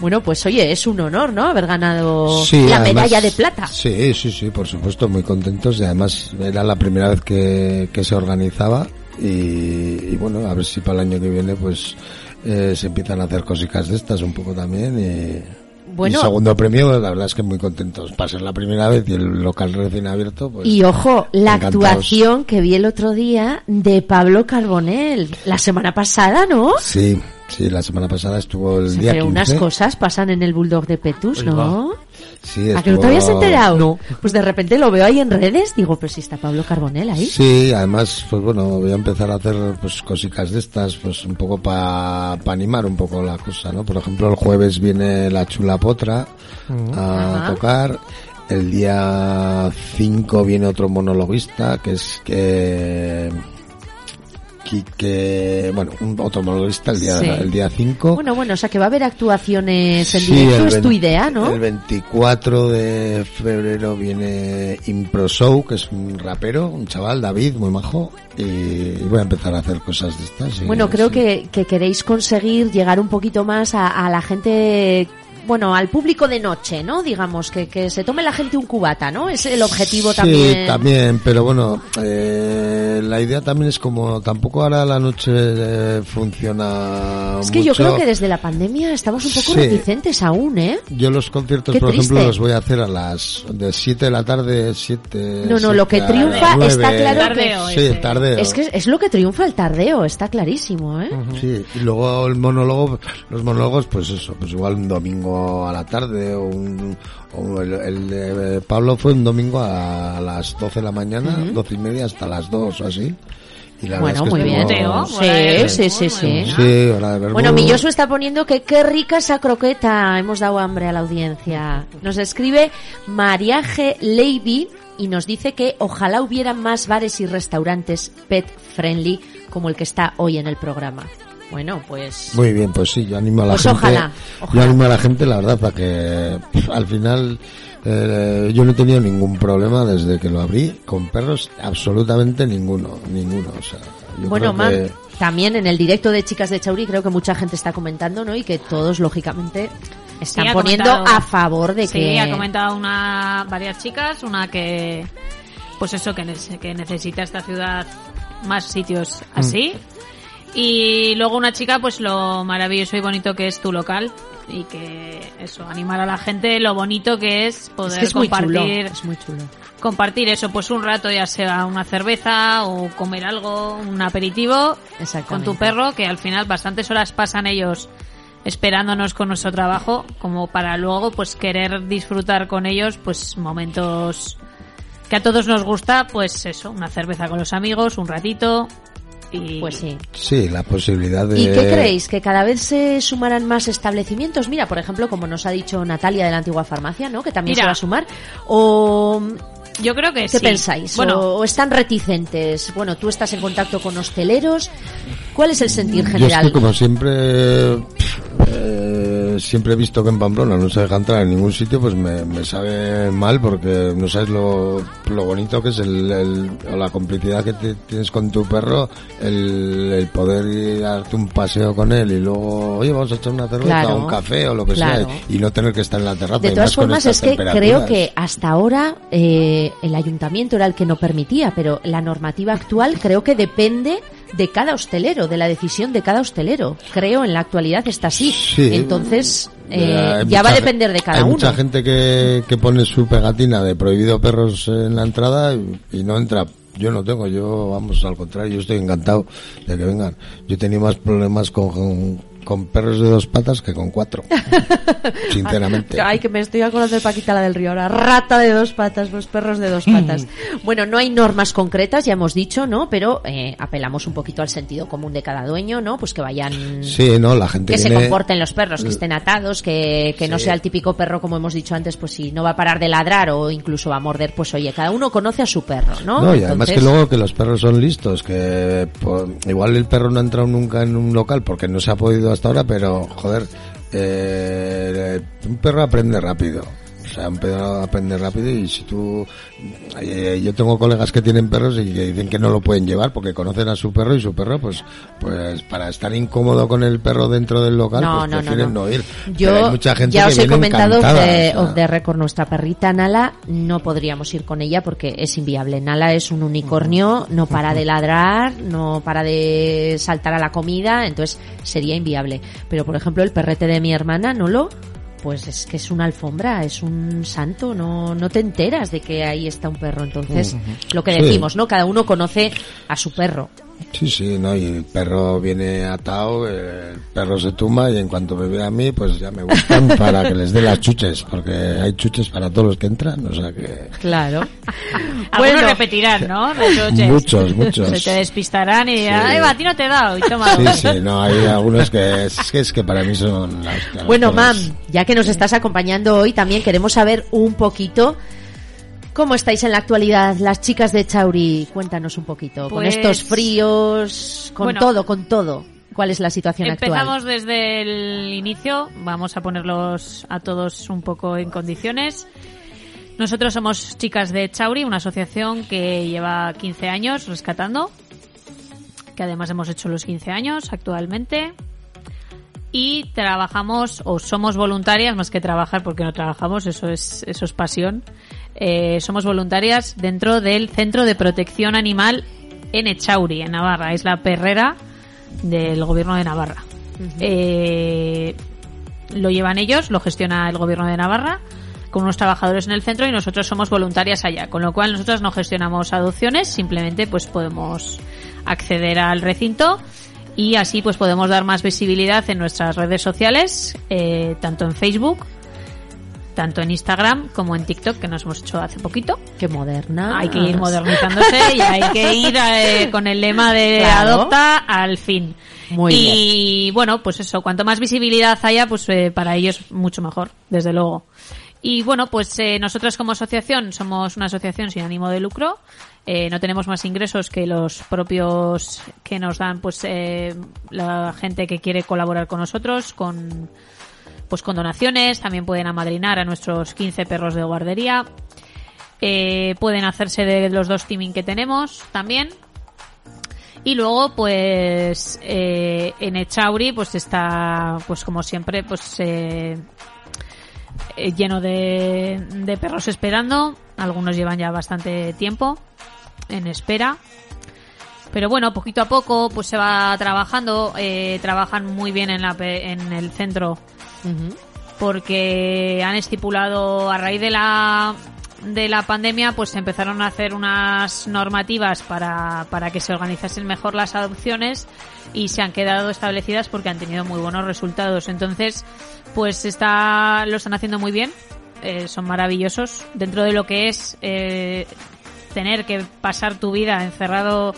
Speaker 2: Bueno, pues oye, es un honor, ¿no? Haber ganado
Speaker 5: Sí,
Speaker 2: la
Speaker 5: además-
Speaker 2: medalla de plata.
Speaker 5: Sí, sí, sí, por supuesto, muy contentos y además era la primera vez que, que se organizaba y, y bueno, a ver si para el año que viene pues eh, se empiezan a hacer cositas de estas un poco también y...
Speaker 2: Bueno.
Speaker 5: y segundo premio, la verdad es que muy contentos. Para ser la primera vez y el local recién abierto, pues...
Speaker 2: Y ojo, la
Speaker 5: encantados.
Speaker 2: actuación que vi el otro día de Pablo Carbonell, la semana pasada, ¿no?
Speaker 5: Sí, sí, la semana pasada estuvo el día
Speaker 2: Pero
Speaker 5: 15.
Speaker 2: unas cosas pasan en el Bulldog de Petus, ¿no?
Speaker 5: Sí,
Speaker 2: ¿A que no te habías enterado? No. Pues de repente lo veo ahí en redes, digo, pero si está Pablo Carbonell ahí.
Speaker 5: Sí, además, pues bueno, voy a empezar a hacer pues cositas de estas, pues un poco para animar un poco la cosa, ¿no? Por ejemplo, el jueves viene la Chula Potra a
Speaker 2: Ajá.
Speaker 5: tocar. El día 5 viene otro monologuista, que es que... Quique, bueno, un otro monologuista el día
Speaker 2: Sí.
Speaker 5: el día 5.
Speaker 2: Bueno, bueno, o sea que va a haber actuaciones en
Speaker 5: Sí,
Speaker 2: directo,
Speaker 5: el
Speaker 2: es tu
Speaker 5: vein-
Speaker 2: idea, ¿no?
Speaker 5: El 24 de febrero viene Impro Show, que es un rapero, un chaval, David, muy majo, y, voy a empezar a hacer cosas de estas.
Speaker 2: Bueno, creo que, que queréis conseguir llegar un poquito más a, a la gente, bueno, al público de noche, ¿no? Digamos, que, que se tome la gente un cubata, ¿no? Es el objetivo
Speaker 5: Sí,
Speaker 2: también.
Speaker 5: también, pero bueno, eh, la idea también es como tampoco ahora la noche eh, funciona
Speaker 2: Es que yo creo que desde la pandemia estamos un poco
Speaker 5: Sí.
Speaker 2: reticentes aún, ¿eh?
Speaker 5: Yo los conciertos,
Speaker 2: Qué
Speaker 5: por ejemplo, los voy a hacer a las de 7 de la tarde, 7...
Speaker 2: No, no, lo que triunfa está claro que-
Speaker 6: Tardeo
Speaker 5: Sí, tardeo.
Speaker 2: Es que es lo que triunfa el tardeo, está clarísimo, ¿eh?
Speaker 5: Sí, y luego el monólogo, los monólogos, pues eso, pues igual un domingo a la tarde o un, o el, el de Pablo fue un domingo a las 12 de la mañana,
Speaker 2: Ujú.
Speaker 5: 12 y media hasta las 2 o así. Y la
Speaker 2: Bueno, muy bien.
Speaker 6: Teo, bueno,
Speaker 2: Sí, sí, sí, sí.
Speaker 5: Sí.
Speaker 2: Bueno, Milloso está poniendo que qué rica esa croqueta. Hemos dado hambre a la audiencia. Nos escribe Mariaje Levy y nos dice que ojalá hubiera más bares y restaurantes pet friendly como el que está hoy en el programa. Bueno, pues
Speaker 5: Muy bien, pues sí, yo animo a la
Speaker 2: Pues
Speaker 5: gente.
Speaker 2: ojalá,
Speaker 5: Yo animo a la gente, la verdad, para que al final eh, yo no he tenido ningún problema desde que lo abrí con perros, absolutamente ninguno, ninguno. O sea, yo
Speaker 2: bueno,
Speaker 5: creo
Speaker 2: Mar,
Speaker 5: que-
Speaker 2: también en el directo de Chicas de Chauri creo que mucha gente está comentando, ¿no? Y que todos lógicamente están poniendo a favor de
Speaker 6: sí,
Speaker 2: que
Speaker 6: ha comentado una, varias chicas, una que, pues eso, que, que necesita esta ciudad más sitios así. Y luego una chica, pues lo maravilloso y bonito que es tu local. Y que eso, animar a la gente, lo bonito que es
Speaker 2: es
Speaker 6: poder
Speaker 2: que es muy chulo,
Speaker 6: compartir,
Speaker 2: es muy chulo.
Speaker 6: compartir eso, pues un rato, ya sea una cerveza o comer algo, un aperitivo con tu perro, que al final bastantes horas pasan ellos esperándonos con nuestro trabajo, como para luego pues querer disfrutar con ellos pues momentos que a todos nos gusta, pues eso, una cerveza con los amigos, un ratito y
Speaker 2: Pues sí.
Speaker 5: Sí, la posibilidad de...
Speaker 2: ¿Y qué creéis? ¿Que cada vez se sumarán más establecimientos? Mira, por ejemplo, como nos ha dicho Natalia de la antigua farmacia, ¿no? Que también
Speaker 6: Mira.
Speaker 2: se va a sumar. ¿O
Speaker 6: yo creo que
Speaker 2: qué
Speaker 6: sí.
Speaker 2: pensáis?
Speaker 6: Bueno,
Speaker 2: ¿O, o están reticentes? Bueno, tú estás en contacto con hosteleros. ¿Cuál es el sentir
Speaker 5: Yo es
Speaker 2: general?
Speaker 5: que como siempre, siempre he visto que en Pamplona no se deja entrar en ningún sitio, pues me, me sabe mal porque no sabes lo, lo bonito que es el, el- o la complicidad que te- tienes con tu perro, el, el poder ir a darte un paseo con él y luego, oye, vamos a echar una cerveza
Speaker 2: Claro,
Speaker 5: o un café o lo que
Speaker 2: claro.
Speaker 5: sea y no tener que estar en la terraza.
Speaker 2: De todas formas, es que creo que hasta ahora eh, el ayuntamiento era el que no permitía, pero la normativa actual creo que depende de cada hostelero, de la decisión de cada hostelero. Creo en la actualidad está así.
Speaker 5: Sí.
Speaker 2: Entonces, eh, ya
Speaker 5: mucha
Speaker 2: va a depender de cada
Speaker 5: hay
Speaker 2: uno.
Speaker 5: mucha gente que, que pone su pegatina de prohibido perros en la entrada y, y no entra. Yo no tengo, yo, vamos, al contrario, yo estoy encantado de que vengan. Yo he tenido más problemas con, con perros de dos patas que con cuatro. Sinceramente.
Speaker 2: Ay, que me estoy acordando de Paquita la del Río ahora. Rata de dos patas, los perros de dos patas. bueno, no hay normas concretas, ya hemos dicho, ¿no? Pero eh, apelamos un poquito al sentido común de cada dueño, ¿no? Pues que vayan...
Speaker 5: Sí, no, la gente
Speaker 2: Que se
Speaker 5: viene-
Speaker 2: comporten los perros, que estén atados, que, que no sea el típico perro, como hemos dicho antes, pues si no va a parar de ladrar o incluso va a morder, pues oye, cada uno conoce a su perro, ¿no?
Speaker 5: No, y además que luego que los perros son listos, que pues, igual el perro no ha entrado nunca en un local porque no se ha podido hasta ahora, pero joder, eh, un perro aprende rápido. Sea, un perro aprende rápido y si tú... eh, yo tengo colegas que tienen perros y que dicen que no lo pueden llevar porque conocen a su perro y su perro, pues pues para estar incómodo con el perro dentro del local,
Speaker 2: No,
Speaker 5: pues
Speaker 2: no, no,
Speaker 5: prefieren
Speaker 2: no.
Speaker 5: no, ir.
Speaker 2: Yo
Speaker 5: Pero hay mucha gente
Speaker 2: ya
Speaker 5: que
Speaker 2: os he comentado the,
Speaker 5: o sea.
Speaker 2: off the record, nuestra perrita Nala, no podríamos ir con ella porque es inviable. Nala es un unicornio, no para de ladrar, no para de saltar a la comida, entonces sería inviable. Pero por ejemplo el perrete de mi hermana, Nolo, pues es que es una alfombra, es un santo, no, no te enteras de que ahí está un perro. Entonces, lo que
Speaker 5: Sí.
Speaker 2: decimos, ¿no? Cada uno conoce a su perro.
Speaker 5: Sí, sí, no, y el perro viene atado, el perro se tumba y en cuanto me ve a mí, pues ya me buscan para que les dé las chuches, porque hay chuches para todos los que entran, o sea que...
Speaker 2: Claro.
Speaker 6: Algunos repetirán, ¿no?
Speaker 5: Muchos, muchos.
Speaker 6: Se te despistarán y dirán, ay, va, a ti no te he dado. Y toma.
Speaker 5: Sí, sí, no, hay algunos que es que, es que para mí son las... las
Speaker 2: Bueno, mam, ya que nos estás acompañando hoy, también queremos saber un poquito cómo estáis en la actualidad, las chicas de Chauri. Cuéntanos un poquito, con
Speaker 6: Pues-
Speaker 2: estos fríos, con
Speaker 6: Bueno.
Speaker 2: todo, con todo. ¿Cuál es la situación
Speaker 6: Empezamos
Speaker 2: actual?
Speaker 6: desde el inicio, vamos a ponerlos a todos un poco en condiciones. Nosotros somos chicas de Chauri, una asociación que lleva 15 años rescatando, que además hemos hecho los 15 años actualmente. Y trabajamos, o somos voluntarias, más que trabajar, porque no trabajamos, eso es, eso es pasión. Eh, somos voluntarias dentro del Centro de Protección Animal en Echauri, en Navarra. Es la perrera del gobierno de Navarra. Eh, lo llevan ellos, lo gestiona el gobierno de Navarra con unos trabajadores en el centro y nosotros somos voluntarias allá, con lo cual nosotros no gestionamos adopciones, simplemente pues podemos acceder al recinto y así pues podemos dar más visibilidad en nuestras redes sociales, eh, tanto en Facebook, tanto en Instagram como en TikTok, que nos hemos hecho hace poquito.
Speaker 2: Qué moderna.
Speaker 6: Hay que ir modernizándose y hay que ir eh, con el lema de
Speaker 2: Claro.
Speaker 6: adopta al fin.
Speaker 2: Muy
Speaker 6: y bueno, pues eso, cuanto más visibilidad haya, pues eh, para ellos mucho mejor, desde luego. Y bueno, pues eh, nosotros como asociación somos una asociación sin ánimo de lucro. Eh, no tenemos más ingresos que los propios que nos dan pues eh, la gente que quiere colaborar con nosotros, con pues con donaciones, también pueden amadrinar a nuestros 15 perros de guardería. Eh, pueden hacerse de los dos teaming que tenemos también. Y luego, pues, eh, en Echauri, pues está, pues como siempre, pues, eh, eh, lleno de, de perros esperando. Algunos llevan ya bastante tiempo en espera. Pero bueno, poquito a poco, pues se va trabajando. Trabajan muy bien en, la, en el centro
Speaker 2: Ujú.
Speaker 6: porque han estipulado a raíz de la de la pandemia pues empezaron a hacer unas normativas para, para que se organizasen mejor las adopciones y se han quedado establecidas porque han tenido muy buenos resultados entonces pues está lo están haciendo muy bien eh, son maravillosos dentro de lo que es eh, tener que pasar tu vida encerrado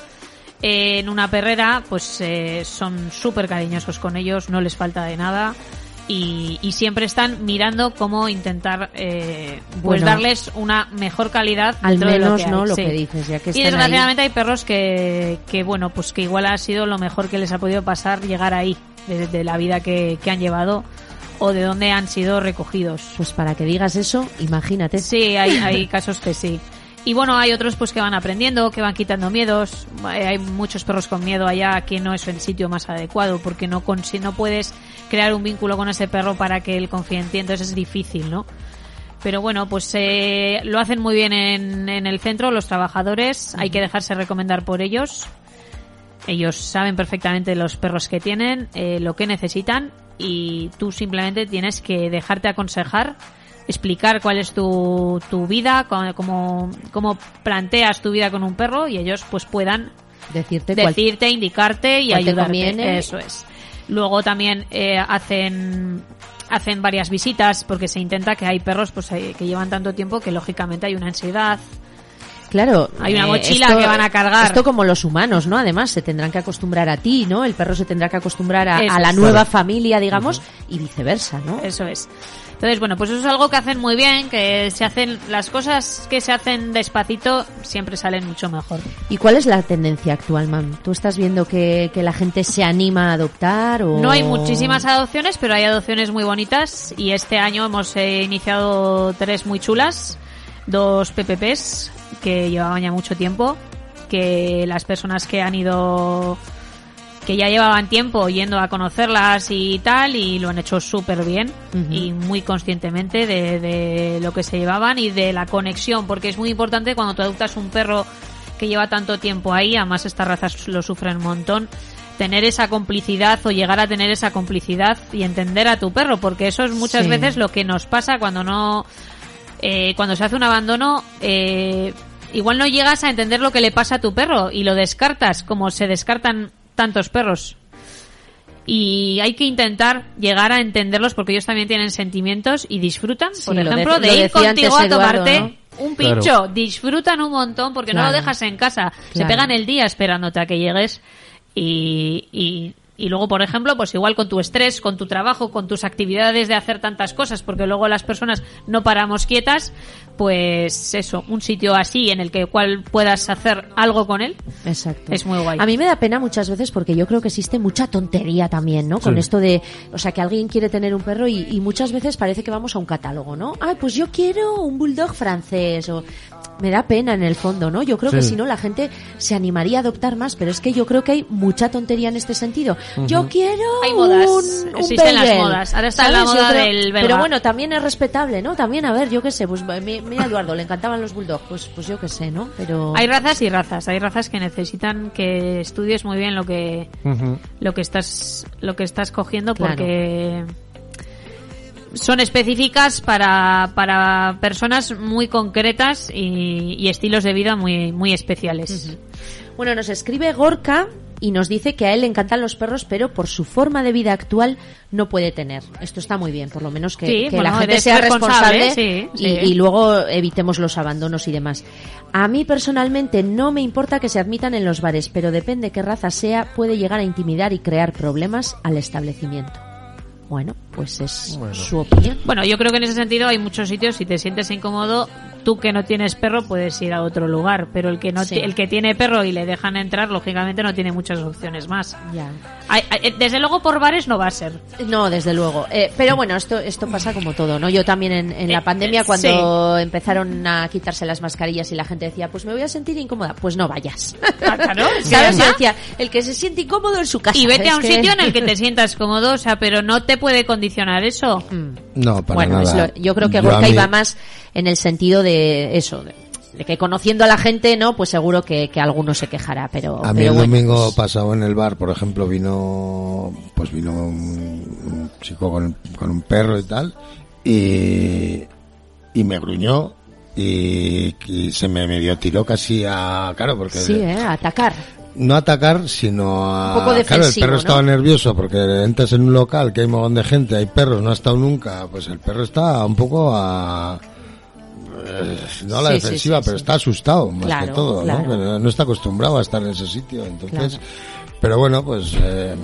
Speaker 6: en una perrera, pues eh, son súper cariñosos con ellos, no les falta de nada. Y, y siempre están mirando cómo intentar eh, pues
Speaker 2: Bueno.
Speaker 6: darles una mejor calidad
Speaker 2: Al
Speaker 6: dentro de lo
Speaker 2: menos,
Speaker 6: que
Speaker 2: ¿no?
Speaker 6: hay,
Speaker 2: Lo
Speaker 6: sí.
Speaker 2: que dices, ya que
Speaker 6: y
Speaker 2: ahí.
Speaker 6: desgraciadamente hay perros que, que bueno pues que igual ha sido lo mejor que les ha podido pasar llegar ahí de, de la vida que, que han llevado o de dónde han sido recogidos
Speaker 2: Pues para que digas eso, imagínate.
Speaker 6: Sí, hay, hay casos que sí. Y bueno, hay otros pues que van aprendiendo, que van quitando miedos. Eh, Hay muchos perros con miedo allá que no es el sitio más adecuado porque no con, si no puedes crear un vínculo con ese perro para que él confíe en ti, entonces es difícil, ¿no? Pero bueno, pues eh, lo hacen muy bien en, en el centro los trabajadores. Hay que dejarse recomendar por ellos. Ellos saben perfectamente los perros que tienen, eh, lo que necesitan y tú simplemente tienes que dejarte aconsejar, explicar cuál es tu, tu vida, cómo, cómo, planteas tu vida con un perro y ellos pues puedan
Speaker 2: Decirte
Speaker 6: decirte, indicarte y
Speaker 2: te
Speaker 6: ayudarte. Eso es. Luego también eh, hacen hacen varias visitas porque se intenta que hay perros pues eh, que llevan tanto tiempo que lógicamente hay una ansiedad.
Speaker 2: Claro,
Speaker 6: Hay una
Speaker 2: eh,
Speaker 6: mochila
Speaker 2: esto-
Speaker 6: que van a cargar.
Speaker 2: Esto como los humanos, ¿no? Además, se tendrán que acostumbrar a ti, ¿no? El perro se tendrá que acostumbrar a, la nueva
Speaker 5: Claro.
Speaker 2: familia, digamos, y viceversa, ¿no?
Speaker 6: Eso es. Entonces, bueno, pues eso es algo que hacen muy bien, que se hacen las cosas que se hacen despacito siempre salen mucho mejor.
Speaker 2: ¿Y cuál es la tendencia actual, mam? ¿Tú estás viendo que, que la gente se anima a adoptar o...?
Speaker 6: No hay muchísimas adopciones, pero hay adopciones muy bonitas y este año hemos eh, iniciado tres muy chulas, dos PPPs que llevaban ya mucho tiempo, que las personas que han ido que ya llevaban tiempo yendo a conocerlas y tal y lo han hecho súper bien y muy conscientemente de, de lo que se llevaban y de la conexión porque es muy importante cuando tú adoptas un perro que lleva tanto tiempo ahí además estas razas lo sufren un montón tener esa complicidad o llegar a tener esa complicidad y entender a tu perro porque eso es muchas
Speaker 2: Sí.
Speaker 6: veces lo que nos pasa cuando no eh, cuando se hace un abandono eh, igual no llegas a entender lo que le pasa a tu perro y lo descartas como se descartan tantos perros y hay que intentar llegar a entenderlos porque ellos también tienen sentimientos y disfrutan, por
Speaker 2: Sí,
Speaker 6: ejemplo,
Speaker 2: de-
Speaker 6: ir contigo a tomarte
Speaker 2: Eduardo,
Speaker 6: un
Speaker 3: Claro.
Speaker 6: pincho. Disfrutan un montón porque no lo dejas en casa. Se pegan el día esperándote a que llegues y, y, y luego, por ejemplo, pues igual con tu estrés, con tu trabajo, con tus actividades de hacer tantas cosas, porque luego las personas no paramos quietas, pues eso, un sitio así en el que cual puedas hacer algo con él,
Speaker 2: Exacto.
Speaker 6: es muy guay.
Speaker 2: A mí me da pena muchas veces porque yo creo que existe mucha tontería también, ¿no? Con esto de, o sea, que alguien quiere tener un perro y, y muchas veces parece que vamos a un catálogo, ¿no? Ay, pues yo quiero un bulldog francés o me da pena en el fondo, ¿no? Yo creo que si no la gente se animaría a adoptar más, pero es que yo creo que hay mucha tontería en este sentido. Yo quiero
Speaker 6: Hay modas,
Speaker 2: un, un
Speaker 6: existen las modas. Ahora está la moda
Speaker 2: creo-
Speaker 6: del belga.
Speaker 2: Pero bueno, también es respetable, ¿no? También, a ver, yo qué sé, pues mi- mira Eduardo, le encantaban los bulldogs, pues, pues yo qué sé, ¿no? Pero...
Speaker 6: Hay razas y razas. Hay razas que necesitan que estudies muy bien lo que lo que estás lo que estás cogiendo
Speaker 2: Claro.
Speaker 6: porque son específicas para, para personas muy concretas y, y estilos de vida muy muy especiales.
Speaker 2: Bueno, nos escribe Gorka y nos dice que a él le encantan los perros, pero por su forma de vida actual no puede tener. Esto está muy bien, por lo menos que,
Speaker 6: Sí,
Speaker 2: que
Speaker 6: bueno,
Speaker 2: la gente sea
Speaker 6: responsable,
Speaker 2: responsable,
Speaker 6: sí,
Speaker 2: y,
Speaker 6: sí.
Speaker 2: y luego evitemos los abandonos y demás. A mí personalmente no me importa que se admitan en los bares, pero depende qué raza sea, puede llegar a intimidar y crear problemas al establecimiento. Bueno, pues es
Speaker 3: Bueno.
Speaker 2: su opinión.
Speaker 6: Bueno, yo creo que en ese sentido hay muchos sitios si te sientes incómodo, tú que no tienes perro puedes ir a otro lugar, pero el que no
Speaker 2: Sí.
Speaker 6: el que tiene perro y le dejan entrar lógicamente no tiene muchas opciones más.
Speaker 2: Ya.
Speaker 6: Hay- hay- desde luego por bares no va a ser.
Speaker 2: No, desde luego. Eh, pero bueno, esto esto pasa como todo, ¿no? Yo también en, en la
Speaker 6: Eh,
Speaker 2: pandemia,
Speaker 6: eh,
Speaker 2: cuando empezaron a quitarse las mascarillas y la gente decía, pues me voy a sentir incómoda, pues no vayas.
Speaker 6: Ah.
Speaker 2: Yo
Speaker 6: además-
Speaker 2: decía, el que se siente incómodo en su casa.
Speaker 6: Y vete a un
Speaker 2: que-
Speaker 6: sitio en el que te sientas cómodo, o sea, pero no te puede condicionar eso.
Speaker 2: Mm.
Speaker 5: No, para
Speaker 2: Bueno,
Speaker 5: nada.
Speaker 2: lo- yo creo que
Speaker 5: Yo a
Speaker 2: Gorka
Speaker 5: mí-
Speaker 2: iba más en el sentido de eso, de, de que conociendo a la gente, ¿no? Pues seguro que, que alguno se quejará, pero...
Speaker 5: A mí
Speaker 2: pero
Speaker 5: el
Speaker 2: bueno,
Speaker 5: domingo
Speaker 2: pues-
Speaker 5: pasado en el bar, por ejemplo, vino pues vino un, un chico con, con un perro y tal y, y me gruñó y, y se me medio tiró casi a claro porque
Speaker 2: Sí, ¿eh? Atacar.
Speaker 5: No atacar sino a
Speaker 2: Un poco
Speaker 5: claro el
Speaker 2: defensivo,
Speaker 5: perro
Speaker 2: ¿no?
Speaker 5: estaba nervioso porque entras en un local que hay un montón de gente hay perros no ha estado nunca pues el perro está un poco a eh, no a la
Speaker 2: Sí,
Speaker 5: defensiva
Speaker 2: sí,
Speaker 5: pero está asustado más
Speaker 2: Claro,
Speaker 5: que todo
Speaker 2: claro.
Speaker 5: ¿no? No no está acostumbrado a estar en ese sitio entonces
Speaker 2: Claro.
Speaker 5: Pero bueno pues eh,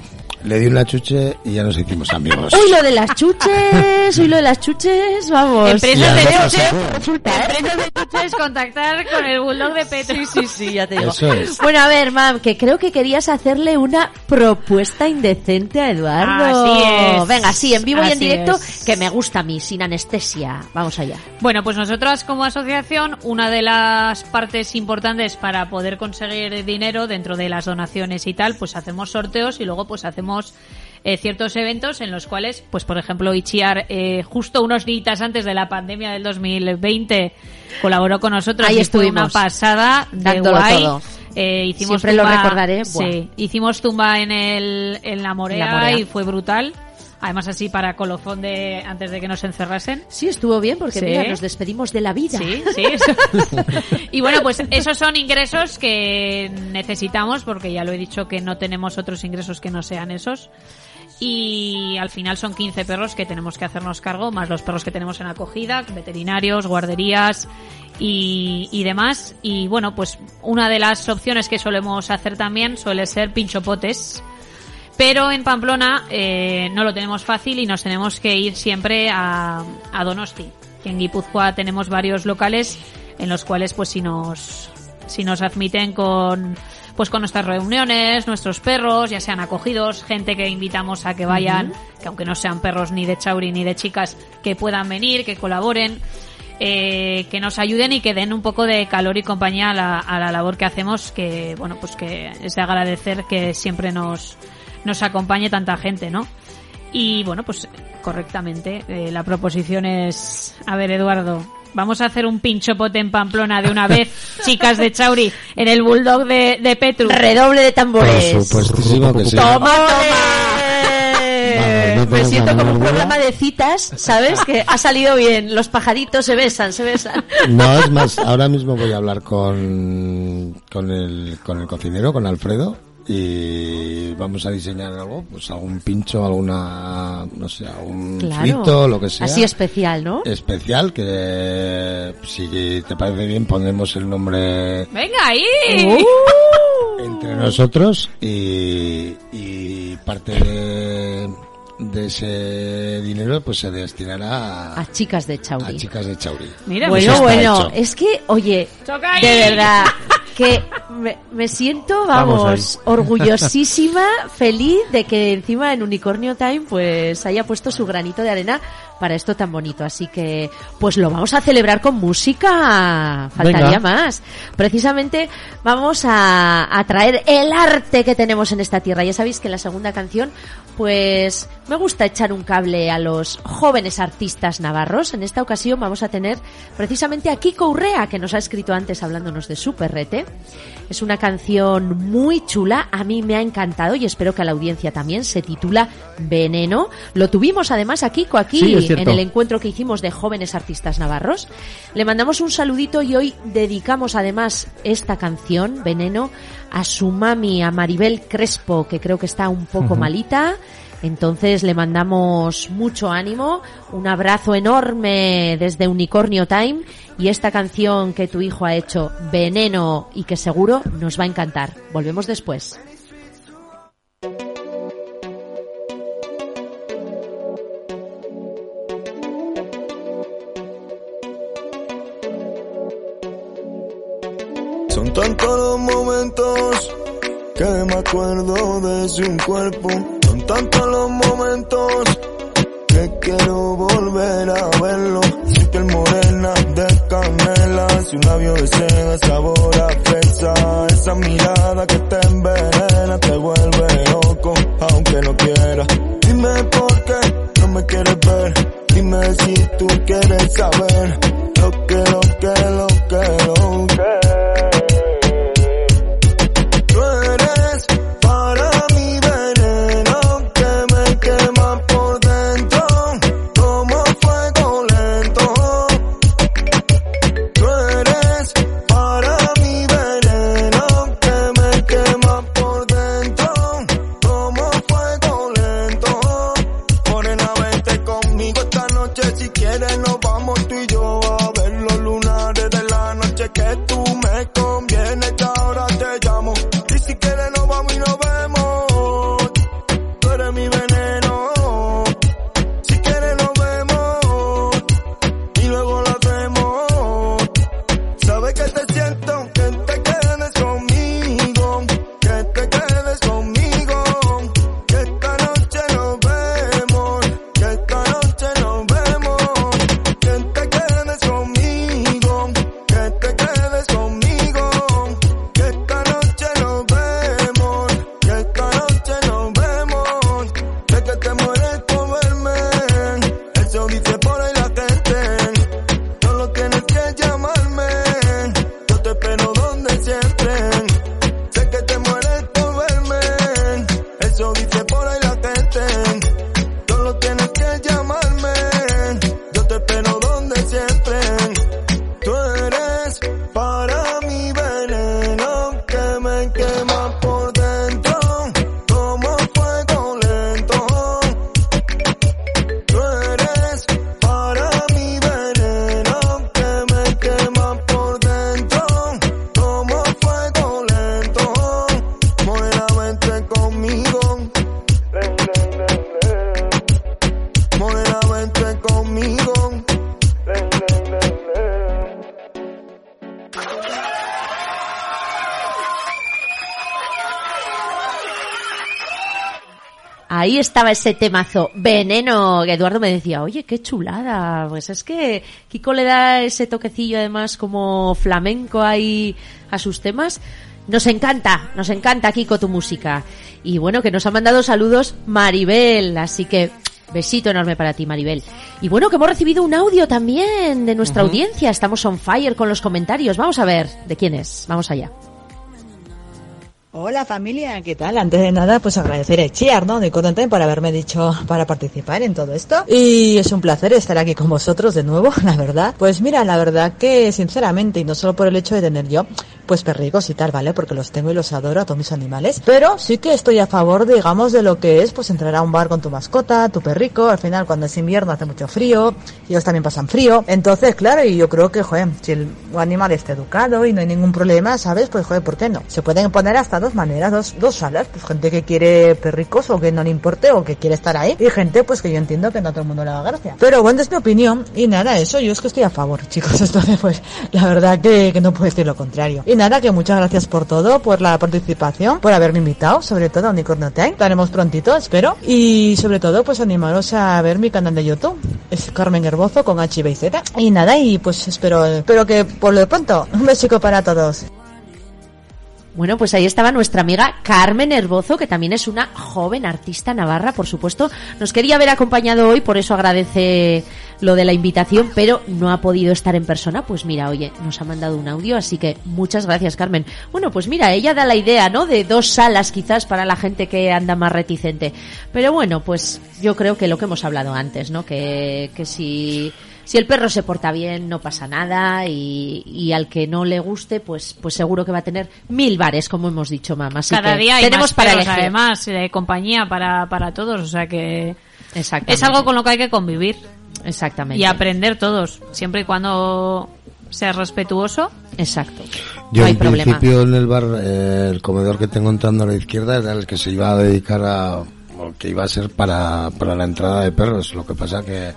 Speaker 5: le di una chuche y ya nos hicimos amigos
Speaker 2: Uy, lo de las chuches, uy, lo de las chuches, vamos.
Speaker 6: Empresas de chuches,
Speaker 2: ¿eh?
Speaker 6: empresas de chuches, contactar con el bulldog de Petri.
Speaker 2: Sí, sí, ya te digo.
Speaker 5: Eso es.
Speaker 2: Bueno, a ver, mam, que creo que querías hacerle una propuesta indecente a Eduardo.
Speaker 6: Así es.
Speaker 2: Venga, sí, en vivo y en
Speaker 6: Así
Speaker 2: directo,
Speaker 6: es.
Speaker 2: que me gusta a mí, sin anestesia. Vamos allá.
Speaker 6: Bueno, pues nosotras como asociación, una de las partes importantes para poder conseguir dinero dentro de las donaciones y tal, pues hacemos sorteos y luego pues hacemos eh, ciertos eventos en los cuales, pues por ejemplo, Ichiar, eh, justo unos días antes de la pandemia del 2020, colaboró con nosotros
Speaker 2: Ahí
Speaker 6: y fue una
Speaker 2: estuvimos.
Speaker 6: pasada de guay.
Speaker 2: todo.
Speaker 6: Eh, hicimos
Speaker 2: Siempre lo
Speaker 6: tumba-
Speaker 2: recordaré. Buah.
Speaker 6: Sí, hicimos tumba en el en la Morea,
Speaker 2: En la Morea.
Speaker 6: y fue brutal. Además así para colofón de antes de que nos encerrasen.
Speaker 2: Sí, estuvo bien porque
Speaker 6: Sí.
Speaker 2: mira, nos despedimos de la vida.
Speaker 6: Sí, sí. eso. y bueno, pues esos son ingresos que necesitamos, porque ya lo he dicho que no tenemos otros ingresos que no sean esos. y al final son 15 perros que tenemos que hacernos cargo, más los perros que tenemos en acogida, veterinarios, guarderías y, y demás. Y bueno, pues una de las opciones que solemos hacer también suele ser pinchopotes. Pero en Pamplona eh, no lo tenemos fácil y nos tenemos que ir siempre a, a Donosti. Que en Guipúzcoa tenemos varios locales en los cuales pues si nos, si nos admiten con pues con nuestras reuniones, nuestros perros, ya sean acogidos, gente que invitamos a que vayan, que aunque no sean perros ni de chauri ni de chicas, que puedan venir, que colaboren, eh, que nos ayuden y que den un poco de calor y compañía a la, a la labor que hacemos, que bueno, pues que es de agradecer que siempre nos, nos acompañe tanta gente, ¿no? Y bueno, pues correctamente, eh, la proposición es, a ver Eduardo, Vamos a hacer un pinchopote en Pamplona de una vez, chicas de Chauri, en el Bulldog de, de Petru.
Speaker 2: Redoble de tambores.
Speaker 5: Por supuestísimo que sí.
Speaker 2: ¡Toma,
Speaker 5: no
Speaker 2: toma! Me siento como un programa de citas, ¿sabes? Que ha salido bien. Los pajaritos se besan, se besan.
Speaker 5: No, es más, ahora mismo voy a hablar con, con, el, con el cocinero, con Alfredo, y vamos a diseñar algo, pues algún pincho, alguna, no sé, algún
Speaker 2: Claro.
Speaker 5: frito, lo que sea.
Speaker 2: Así especial, ¿no?
Speaker 5: Especial, que si te parece bien pondremos el nombre
Speaker 6: Venga ahí.
Speaker 2: Uh.
Speaker 5: entre nosotros y, y parte de, de ese dinero pues se destinará a,
Speaker 2: A chicas de Chauri.
Speaker 5: a chicas de Chauri.
Speaker 6: Mira,
Speaker 2: bueno,
Speaker 5: está
Speaker 2: bueno,
Speaker 5: hecho.
Speaker 2: es que, oye, de verdad, que me, me siento,
Speaker 3: Vamos
Speaker 2: vamos, orgullosísima, feliz de que encima en Unicornio Time pues haya puesto su granito de arena para esto tan bonito. Así que, pues lo vamos a celebrar con música. Faltaría
Speaker 3: Venga.
Speaker 2: más. Precisamente vamos a, a traer el arte que tenemos en esta tierra. Ya sabéis que en la segunda canción, pues me gusta echar un cable a los jóvenes artistas navarros. En esta ocasión vamos a tener precisamente a Kiko Urrea, que nos ha escrito antes hablándonos de su perrete. Es una canción muy chula, a mí me ha encantado y espero que a la audiencia también. Se titula Veneno. Lo tuvimos además a Kiko aquí
Speaker 3: Sí.
Speaker 2: En el encuentro que hicimos de jóvenes artistas navarros. Le mandamos un saludito y hoy dedicamos además esta canción, Veneno, a su mami, a Maribel Crespo, que creo que está un poco malita. Entonces le mandamos mucho ánimo, un abrazo enorme desde Unicornio Time y esta canción que tu hijo ha hecho, Veneno, y que seguro nos va a encantar. Volvemos después.
Speaker 8: Momentos que me acuerdo de un cuerpo. Son tantos los momentos que quiero volver a verlo. Si piel morena de canela, si un labio de seda sabor a fresa. Esa mirada que te envenena te vuelve loco, aunque no quiera. Dime por qué no me quieres ver. Dime si tú quieres saber lo que, lo que, lo que, lo
Speaker 2: Ahí estaba ese temazo, Veneno, que Eduardo me decía, oye, qué chulada. Pues es que Kiko le da ese toquecillo además como flamenco ahí a sus temas. Nos encanta, nos encanta Kiko tu música. Y bueno, que nos ha mandado saludos Maribel, así que besito enorme para ti Maribel. Y bueno, que hemos recibido un audio también de nuestra audiencia, estamos on fire con los comentarios. Vamos a ver de quién es, vamos allá.
Speaker 9: Hola familia, ¿qué tal? Antes de nada, pues agradecer a Chiar, ¿no? Content por haberme dicho para participar en todo esto. Y es un placer estar aquí con vosotros de nuevo, la verdad. Pues mira, la verdad que sinceramente, y no solo por el hecho de tener yo, pues perricos y tal, ¿vale? Porque los tengo y los adoro a todos mis animales. Pero sí que estoy a favor, digamos, de lo que es, pues entrar a un bar con tu mascota, tu perrico. Al final, cuando es invierno hace mucho frío, ellos también pasan frío. Entonces, claro, y yo creo que, joder, si el animal está educado y no hay ningún problema, ¿sabes? Pues, joder, ¿por qué no? Se pueden poner hasta dos maneras, dos, dos salas. Pues gente que quiere perricos o que no le importe o que quiere estar ahí. Y gente, pues que yo entiendo que no a todo el mundo le haga gracia. Pero bueno, es mi opinión. Y nada, eso yo es que estoy a favor, chicos. Entonces, pues, la verdad que, que no puedo decir lo contrario. Y nada, que muchas gracias por todo, por la participación, por haberme invitado, sobre todo a Unicornio Time. Estaremos prontito, espero. Y sobre todo, pues animaros a ver mi canal de YouTube. Es Carmen Herbozo con H, y Z. Y nada, y pues espero, espero que por lo pronto, un besico para todos.
Speaker 2: Bueno, pues ahí estaba nuestra amiga Carmen Herbozo, que también es una joven artista navarra, por supuesto. Nos quería haber acompañado hoy, por eso agradece lo de la invitación, pero no ha podido estar en persona. Pues mira, oye, nos ha mandado un audio, así que muchas gracias, Carmen. Bueno, pues mira, ella da la idea, ¿no? De dos salas quizás para la gente que anda más reticente. Pero bueno, pues yo creo que lo que hemos hablado antes, ¿no? Que, que si si el perro se porta bien, no pasa nada y, y, al que no le guste, pues, pues seguro que va a tener mil bares, como hemos dicho, mamá. Así
Speaker 6: Cada
Speaker 2: que
Speaker 6: día hay
Speaker 2: tenemos
Speaker 6: más
Speaker 2: para
Speaker 6: perros,
Speaker 2: elegir.
Speaker 6: además, de compañía para, para todos, o sea que es algo con lo que hay que convivir
Speaker 2: Exactamente.
Speaker 6: y aprender todos, siempre y cuando seas respetuoso.
Speaker 2: Exacto.
Speaker 5: Yo
Speaker 2: no hay
Speaker 5: en
Speaker 2: problema.
Speaker 5: principio en el bar, eh, el comedor que tengo entrando a la izquierda era el que se iba a dedicar a, o que iba a ser para, para la entrada de perros. Lo que pasa que,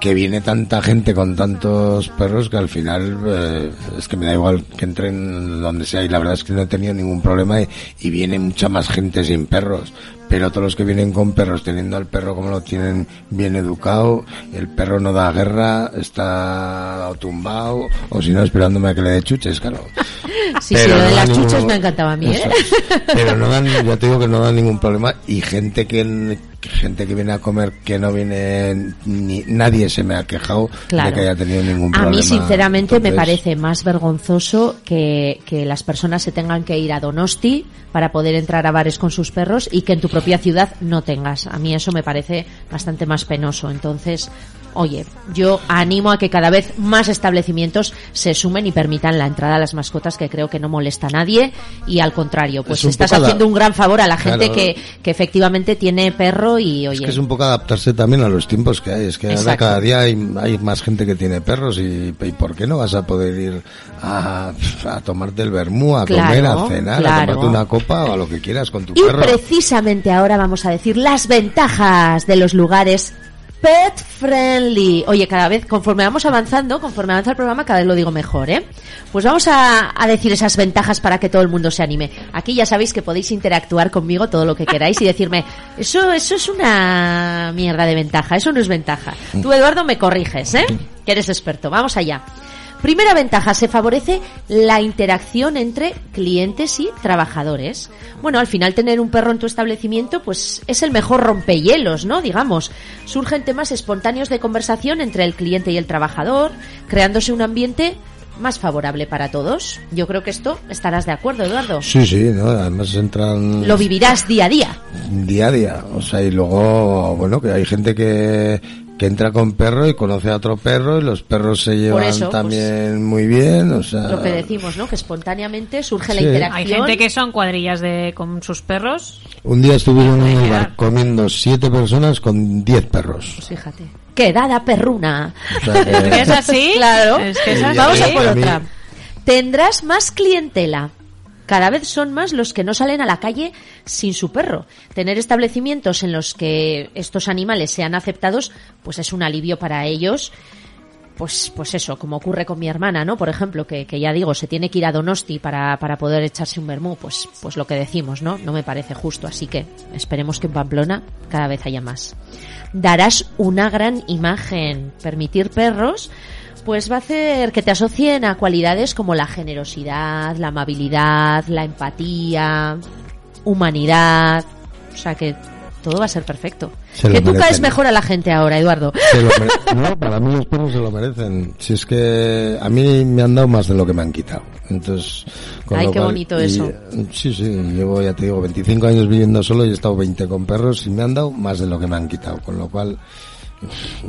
Speaker 5: que viene tanta gente con tantos perros que al final eh, es que me da igual que entren donde sea y la verdad es que no he tenido ningún problema y, y viene mucha más gente sin perros pero todos los que vienen con perros teniendo al perro como lo tienen bien educado el perro no da guerra está tumbado o si no esperándome a que le dé chuches claro
Speaker 2: Sí, sí,
Speaker 5: Pero
Speaker 2: lo de las chuches
Speaker 5: ningún-
Speaker 2: me encantaba a mí, ¿eh?
Speaker 5: Pero no dan, ya te digo que no dan ningún problema y gente que gente que viene a comer que no viene ni nadie se me ha quejado
Speaker 2: Claro.
Speaker 5: de que haya tenido ningún
Speaker 2: A
Speaker 5: problema.
Speaker 2: mí, sinceramente, me parece más vergonzoso que, que las personas se tengan que ir a Donosti para poder entrar a bares con sus perros y que en tu propia ciudad no tengas. A mí eso me parece bastante más penoso. Entonces, oye, yo animo a que cada vez más establecimientos se sumen y permitan la entrada a las mascotas, que creo que no molesta a nadie. Y al contrario, pues
Speaker 5: Es
Speaker 2: estás haciendo un gran favor a la gente
Speaker 5: Claro.
Speaker 2: que, que efectivamente tiene perro y, oye,
Speaker 5: Es que es un poco adaptarse también a los tiempos que hay. Es que ahora cada día hay, hay más gente que tiene perros y, y ¿por qué no vas a poder ir a, a tomarte el vermú, a
Speaker 2: Claro,
Speaker 5: comer, a cenar,
Speaker 2: claro.
Speaker 5: a tomarte una copa o a lo que quieras con tu
Speaker 2: Y
Speaker 5: perro?
Speaker 2: precisamente ahora vamos a decir las ventajas de los lugares pet friendly. Oye, cada vez, conforme vamos avanzando, conforme avanza el programa, cada vez lo digo mejor, ¿eh? Pues vamos a, decir esas ventajas para que todo el mundo se anime. Aquí ya sabéis que podéis interactuar conmigo todo lo que queráis y decirme, eso, eso es una mierda de ventaja, eso no es ventaja. Tú, Eduardo, me corriges, ¿eh? Que eres experto. Vamos allá. Primera ventaja, se favorece la interacción entre clientes y trabajadores. Bueno, al final tener un perro en tu establecimiento pues es el mejor rompehielos, ¿no? Digamos, surgen temas espontáneos de conversación entre el cliente y el trabajador, creándose un ambiente más favorable para todos. Yo creo que esto estarás de acuerdo, Eduardo.
Speaker 5: Sí, sí, ¿no? además entran
Speaker 2: Lo vivirás día a día.
Speaker 5: día a día. O sea, y luego, bueno, que hay gente que, que entra con perro y conoce a otro perro y los perros se llevan
Speaker 2: eso, pues,
Speaker 5: también muy bien. O sea,
Speaker 2: Lo que decimos, ¿no? Que espontáneamente surge la
Speaker 5: Sí.
Speaker 2: interacción.
Speaker 6: Hay gente que son cuadrillas de con sus perros.
Speaker 5: un día estuvieron en el bar comiendo siete personas con diez perros.
Speaker 2: Pues fíjate. ¡Quedada perruna!
Speaker 5: O sea, que-
Speaker 6: ¿Es así?
Speaker 2: Claro.
Speaker 6: Es que es así.
Speaker 2: Vamos a por otra. Tendrás más clientela. Cada vez son más los que no salen a la calle sin su perro. Tener establecimientos en los que estos animales sean aceptados, pues es un alivio para ellos. pues, pues eso, como ocurre con mi hermana, ¿no? Por ejemplo, que, que ya digo, se tiene que ir a Donosti para, para poder echarse un vermú, pues, pues lo que decimos, ¿no? No me parece justo, así que esperemos que en Pamplona cada vez haya más. Darás una gran imagen. Permitir perros, pues va a hacer que te asocien a cualidades como la generosidad, la amabilidad, la empatía, humanidad. O sea que todo va a ser perfecto.
Speaker 5: Se
Speaker 2: que tú caes mejor a la gente ahora, Eduardo.
Speaker 5: Se lo mere- no, para mí los perros se lo merecen. Si es que a mí me han dado más de lo que me han quitado. Entonces, con
Speaker 2: Ay,
Speaker 5: lo
Speaker 2: qué bonito
Speaker 5: y-
Speaker 2: eso.
Speaker 5: Sí, sí, llevo, ya te digo, 25 años viviendo solo y he estado 20 con perros y me han dado más de lo que me han quitado. Con lo cual,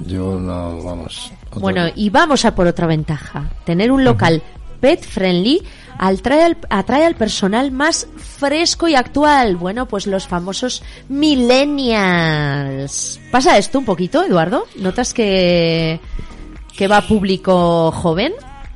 Speaker 5: yo no, vamos.
Speaker 2: Bueno, y vamos a por otra ventaja. Tener un local pet friendly atrae al, atrae al personal más fresco y actual. Bueno, pues los famosos millennials. ¿Pasa esto un poquito, Eduardo? ¿Notas que, que va público joven?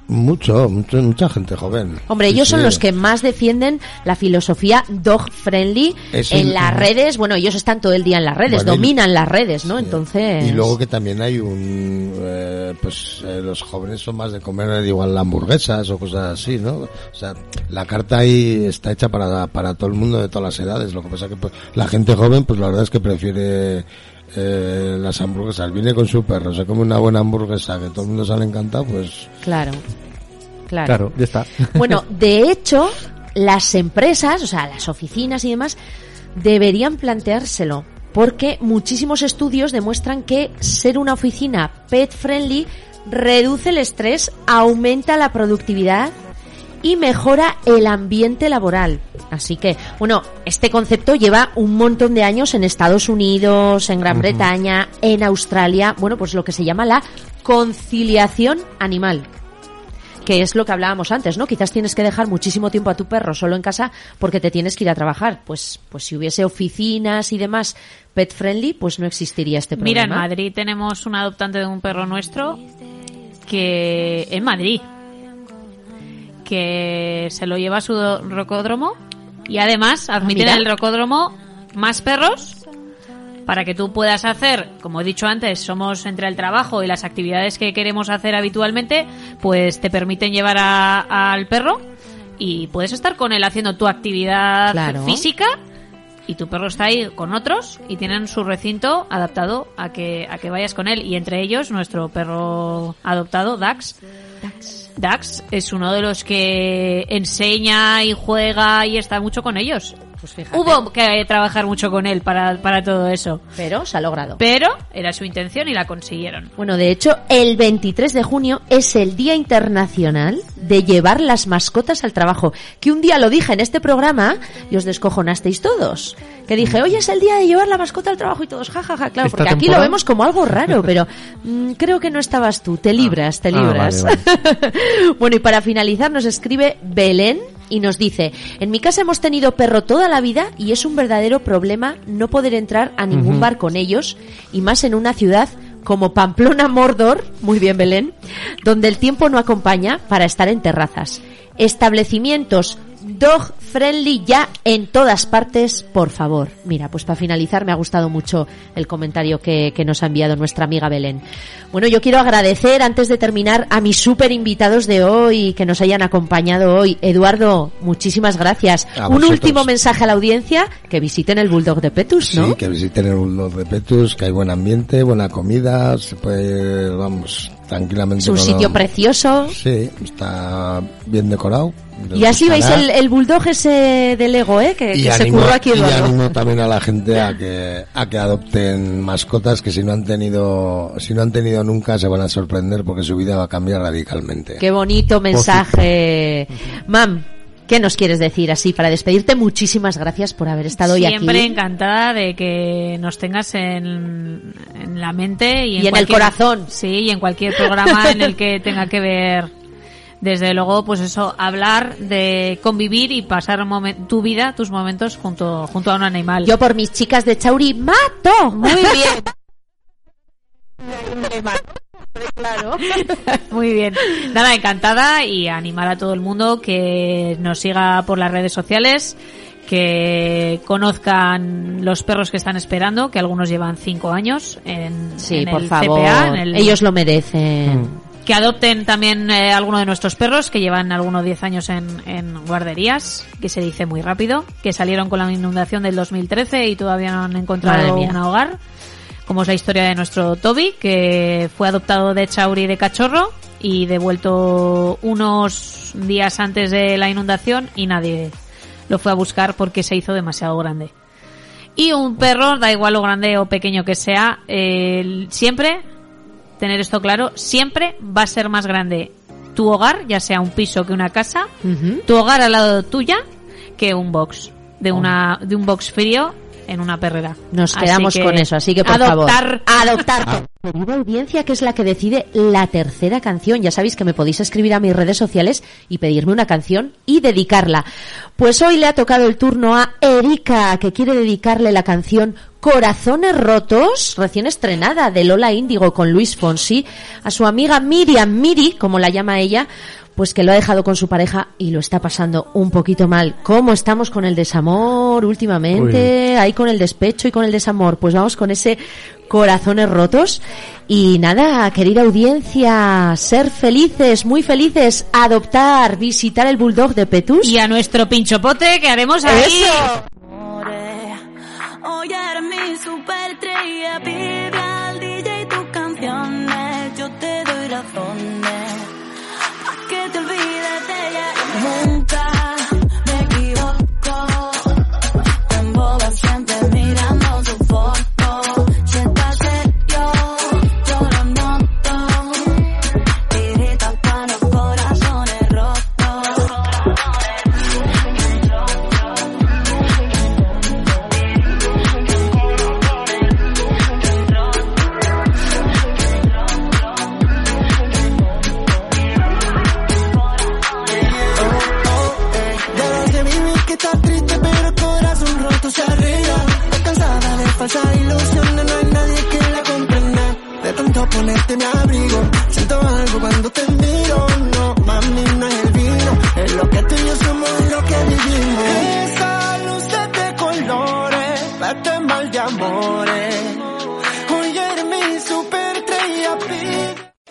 Speaker 5: Mucho, mucho, mucha gente joven.
Speaker 2: Hombre,
Speaker 5: Sí,
Speaker 2: ellos son
Speaker 5: sí.
Speaker 2: los que más defienden la filosofía dog friendly
Speaker 5: Es
Speaker 2: en las redes. Bueno, ellos están todo el día en las redes,
Speaker 5: Bueno, y-
Speaker 2: dominan las redes, ¿no? Entonces.
Speaker 5: Y luego que también hay un, eh, pues eh, los jóvenes son más de comer igual hamburguesas o cosas así, ¿no? O sea, la carta ahí está hecha para, para todo el mundo de todas las edades. Lo que pasa que pues, la gente joven, pues la verdad es que prefiere eh, las hamburguesas. Viene con su perro, se come una buena hamburguesa que todo el mundo sale encantado, pues
Speaker 2: Claro. Claro.
Speaker 3: Claro, ya está.
Speaker 2: Bueno, de hecho, las empresas, o sea, las oficinas y demás, deberían planteárselo. Porque muchísimos estudios demuestran que ser una oficina pet friendly reduce el estrés, aumenta la productividad y mejora el ambiente laboral. Así que, bueno, este concepto lleva un montón de años en Estados Unidos, en Gran. Bretaña, en Australia, bueno, pues lo que se llama la conciliación animal que es lo que hablábamos antes, ¿no? Quizás tienes que dejar muchísimo tiempo a tu perro solo en casa porque te tienes que ir a trabajar. Pues, pues si hubiese oficinas y demás pet friendly, pues no existiría este
Speaker 6: Mira, en
Speaker 2: problema.
Speaker 6: Madrid tenemos un adoptante de un perro nuestro que en Madrid que se lo lleva a su rocódromo y además admiten
Speaker 2: mira.
Speaker 6: en el rocódromo más perros para que tú puedas hacer, como he dicho antes, somos entre el trabajo y las actividades que queremos hacer habitualmente, pues te permiten llevar a- al perro y puedes estar con él haciendo tu actividad
Speaker 2: Claro.
Speaker 6: física y tu perro está ahí con otros y tienen su recinto adaptado a que a que vayas con él y entre ellos nuestro perro adoptado Dax Dax es uno de los que enseña y juega y está mucho con ellos hubo que trabajar mucho con él para, para todo eso
Speaker 2: pero se ha logrado
Speaker 6: pero era su intención y la consiguieron
Speaker 2: Bueno, de hecho, el 23 de junio es el Día Internacional de llevar las mascotas al trabajo. Que un día lo dije en este programa y os descojonasteis todos. Que dije, hoy es el día de llevar la mascota al trabajo y todos, jajaja, claro,
Speaker 3: ¿Esta
Speaker 2: porque aquí lo vemos como algo raro, pero mm, creo que no estabas tú. Te libras, te
Speaker 3: Ah,
Speaker 2: libras.
Speaker 3: vale,
Speaker 2: bueno, y para finalizar nos escribe Belén y nos dice, en mi casa hemos tenido perro toda la vida y es un verdadero problema no poder entrar a ningún bar con ellos y más en una ciudad como Pamplona Mordor, muy bien Belén, donde el tiempo no acompaña para estar en terrazas. Establecimientos dog friendly ya en todas partes, por favor. Mira, pues para finalizar me ha gustado mucho el comentario que, que nos ha enviado nuestra amiga Belén. Bueno, yo quiero agradecer antes de terminar a mis super invitados de hoy que nos hayan acompañado hoy. Eduardo, muchísimas gracias. Un último mensaje a la audiencia, que visiten el Bulldog de Petus, ¿no?
Speaker 5: Sí, que visiten el Bulldog de Petus, que hay buen ambiente, buena comida, se puede, vamos, tranquilamente.
Speaker 2: Es un sitio precioso.
Speaker 5: Sí, está bien decorado.
Speaker 2: Y así veis el, el bulldog ese de Lego, ¿eh? Que,
Speaker 5: y
Speaker 2: que se
Speaker 5: animo,
Speaker 2: curró aquí
Speaker 5: y
Speaker 2: Eduardo.
Speaker 5: animo también a la gente a que a que adopten mascotas que si no han tenido si no han tenido nunca se van a sorprender porque su vida va a cambiar radicalmente.
Speaker 2: Qué bonito mensaje. Mam, ¿qué nos quieres decir así para despedirte? Muchísimas gracias por haber estado hoy
Speaker 6: Siempre
Speaker 2: aquí.
Speaker 6: encantada de que nos tengas en, en la mente y en,
Speaker 2: Y en el corazón.
Speaker 6: Sí, y en cualquier programa en el que tenga que ver, desde luego, pues eso, hablar de convivir y pasar momen- tu vida, tus momentos junto, junto a un animal.
Speaker 2: Yo por mis chicas de Chauri mato.
Speaker 6: Muy bien.
Speaker 2: Claro.
Speaker 6: Muy bien. Nada, encantada y animar a todo el mundo que nos siga por las redes sociales, que conozcan los perros que están esperando, que algunos llevan cinco años en,
Speaker 2: Sí,
Speaker 6: en
Speaker 2: por
Speaker 6: el
Speaker 2: favor.
Speaker 6: CPA, en el-
Speaker 2: Ellos lo merecen.
Speaker 6: Que adopten también eh, alguno de nuestros perros que llevan algunos 10 años en, en guarderías, que se dice muy rápido, que salieron con la inundación del 2013 y todavía no han encontrado un hogar, como es la historia de nuestro Toby, que fue adoptado de Chauri de cachorro y devuelto unos días antes de la inundación y nadie lo fue a buscar porque se hizo demasiado grande. Y un perro, da igual lo grande o pequeño que sea, eh, siempre, tener esto claro, siempre va a ser más grande tu hogar, ya sea un piso que una casa, tu hogar al lado tuya, que un box, de una, de un box frío en una perrera.
Speaker 2: Nos
Speaker 6: Así
Speaker 2: quedamos
Speaker 6: que
Speaker 2: con eso, así que por
Speaker 6: adoptar,
Speaker 2: favor, adoptar. Querida audiencia, que es la que decide la tercera canción. Ya sabéis que me podéis escribir a mis redes sociales y pedirme una canción y dedicarla. Pues hoy le ha tocado el turno a Erika, que quiere dedicarle la canción Corazones Rotos, recién estrenada de Lola Índigo con Luis Fonsi, a su amiga Miriam Miri, como la llama ella, pues que lo ha dejado con su pareja y lo está pasando un poquito mal. ¿Cómo estamos con el desamor últimamente? Ahí con el despecho y con el desamor. Pues vamos con ese corazones rotos. Y nada, querida audiencia, ser felices, muy felices, adoptar, visitar el bulldog de Petus.
Speaker 6: Y a nuestro pinchopote que haremos ahí.
Speaker 2: ¡Eso!
Speaker 8: Ponerte mi abrigo. Siento algo cuando te miro No, mami, no es el vino. Es lo que tú y yo somos y lo que vivimos. Esa luz de colores Vete mal de amores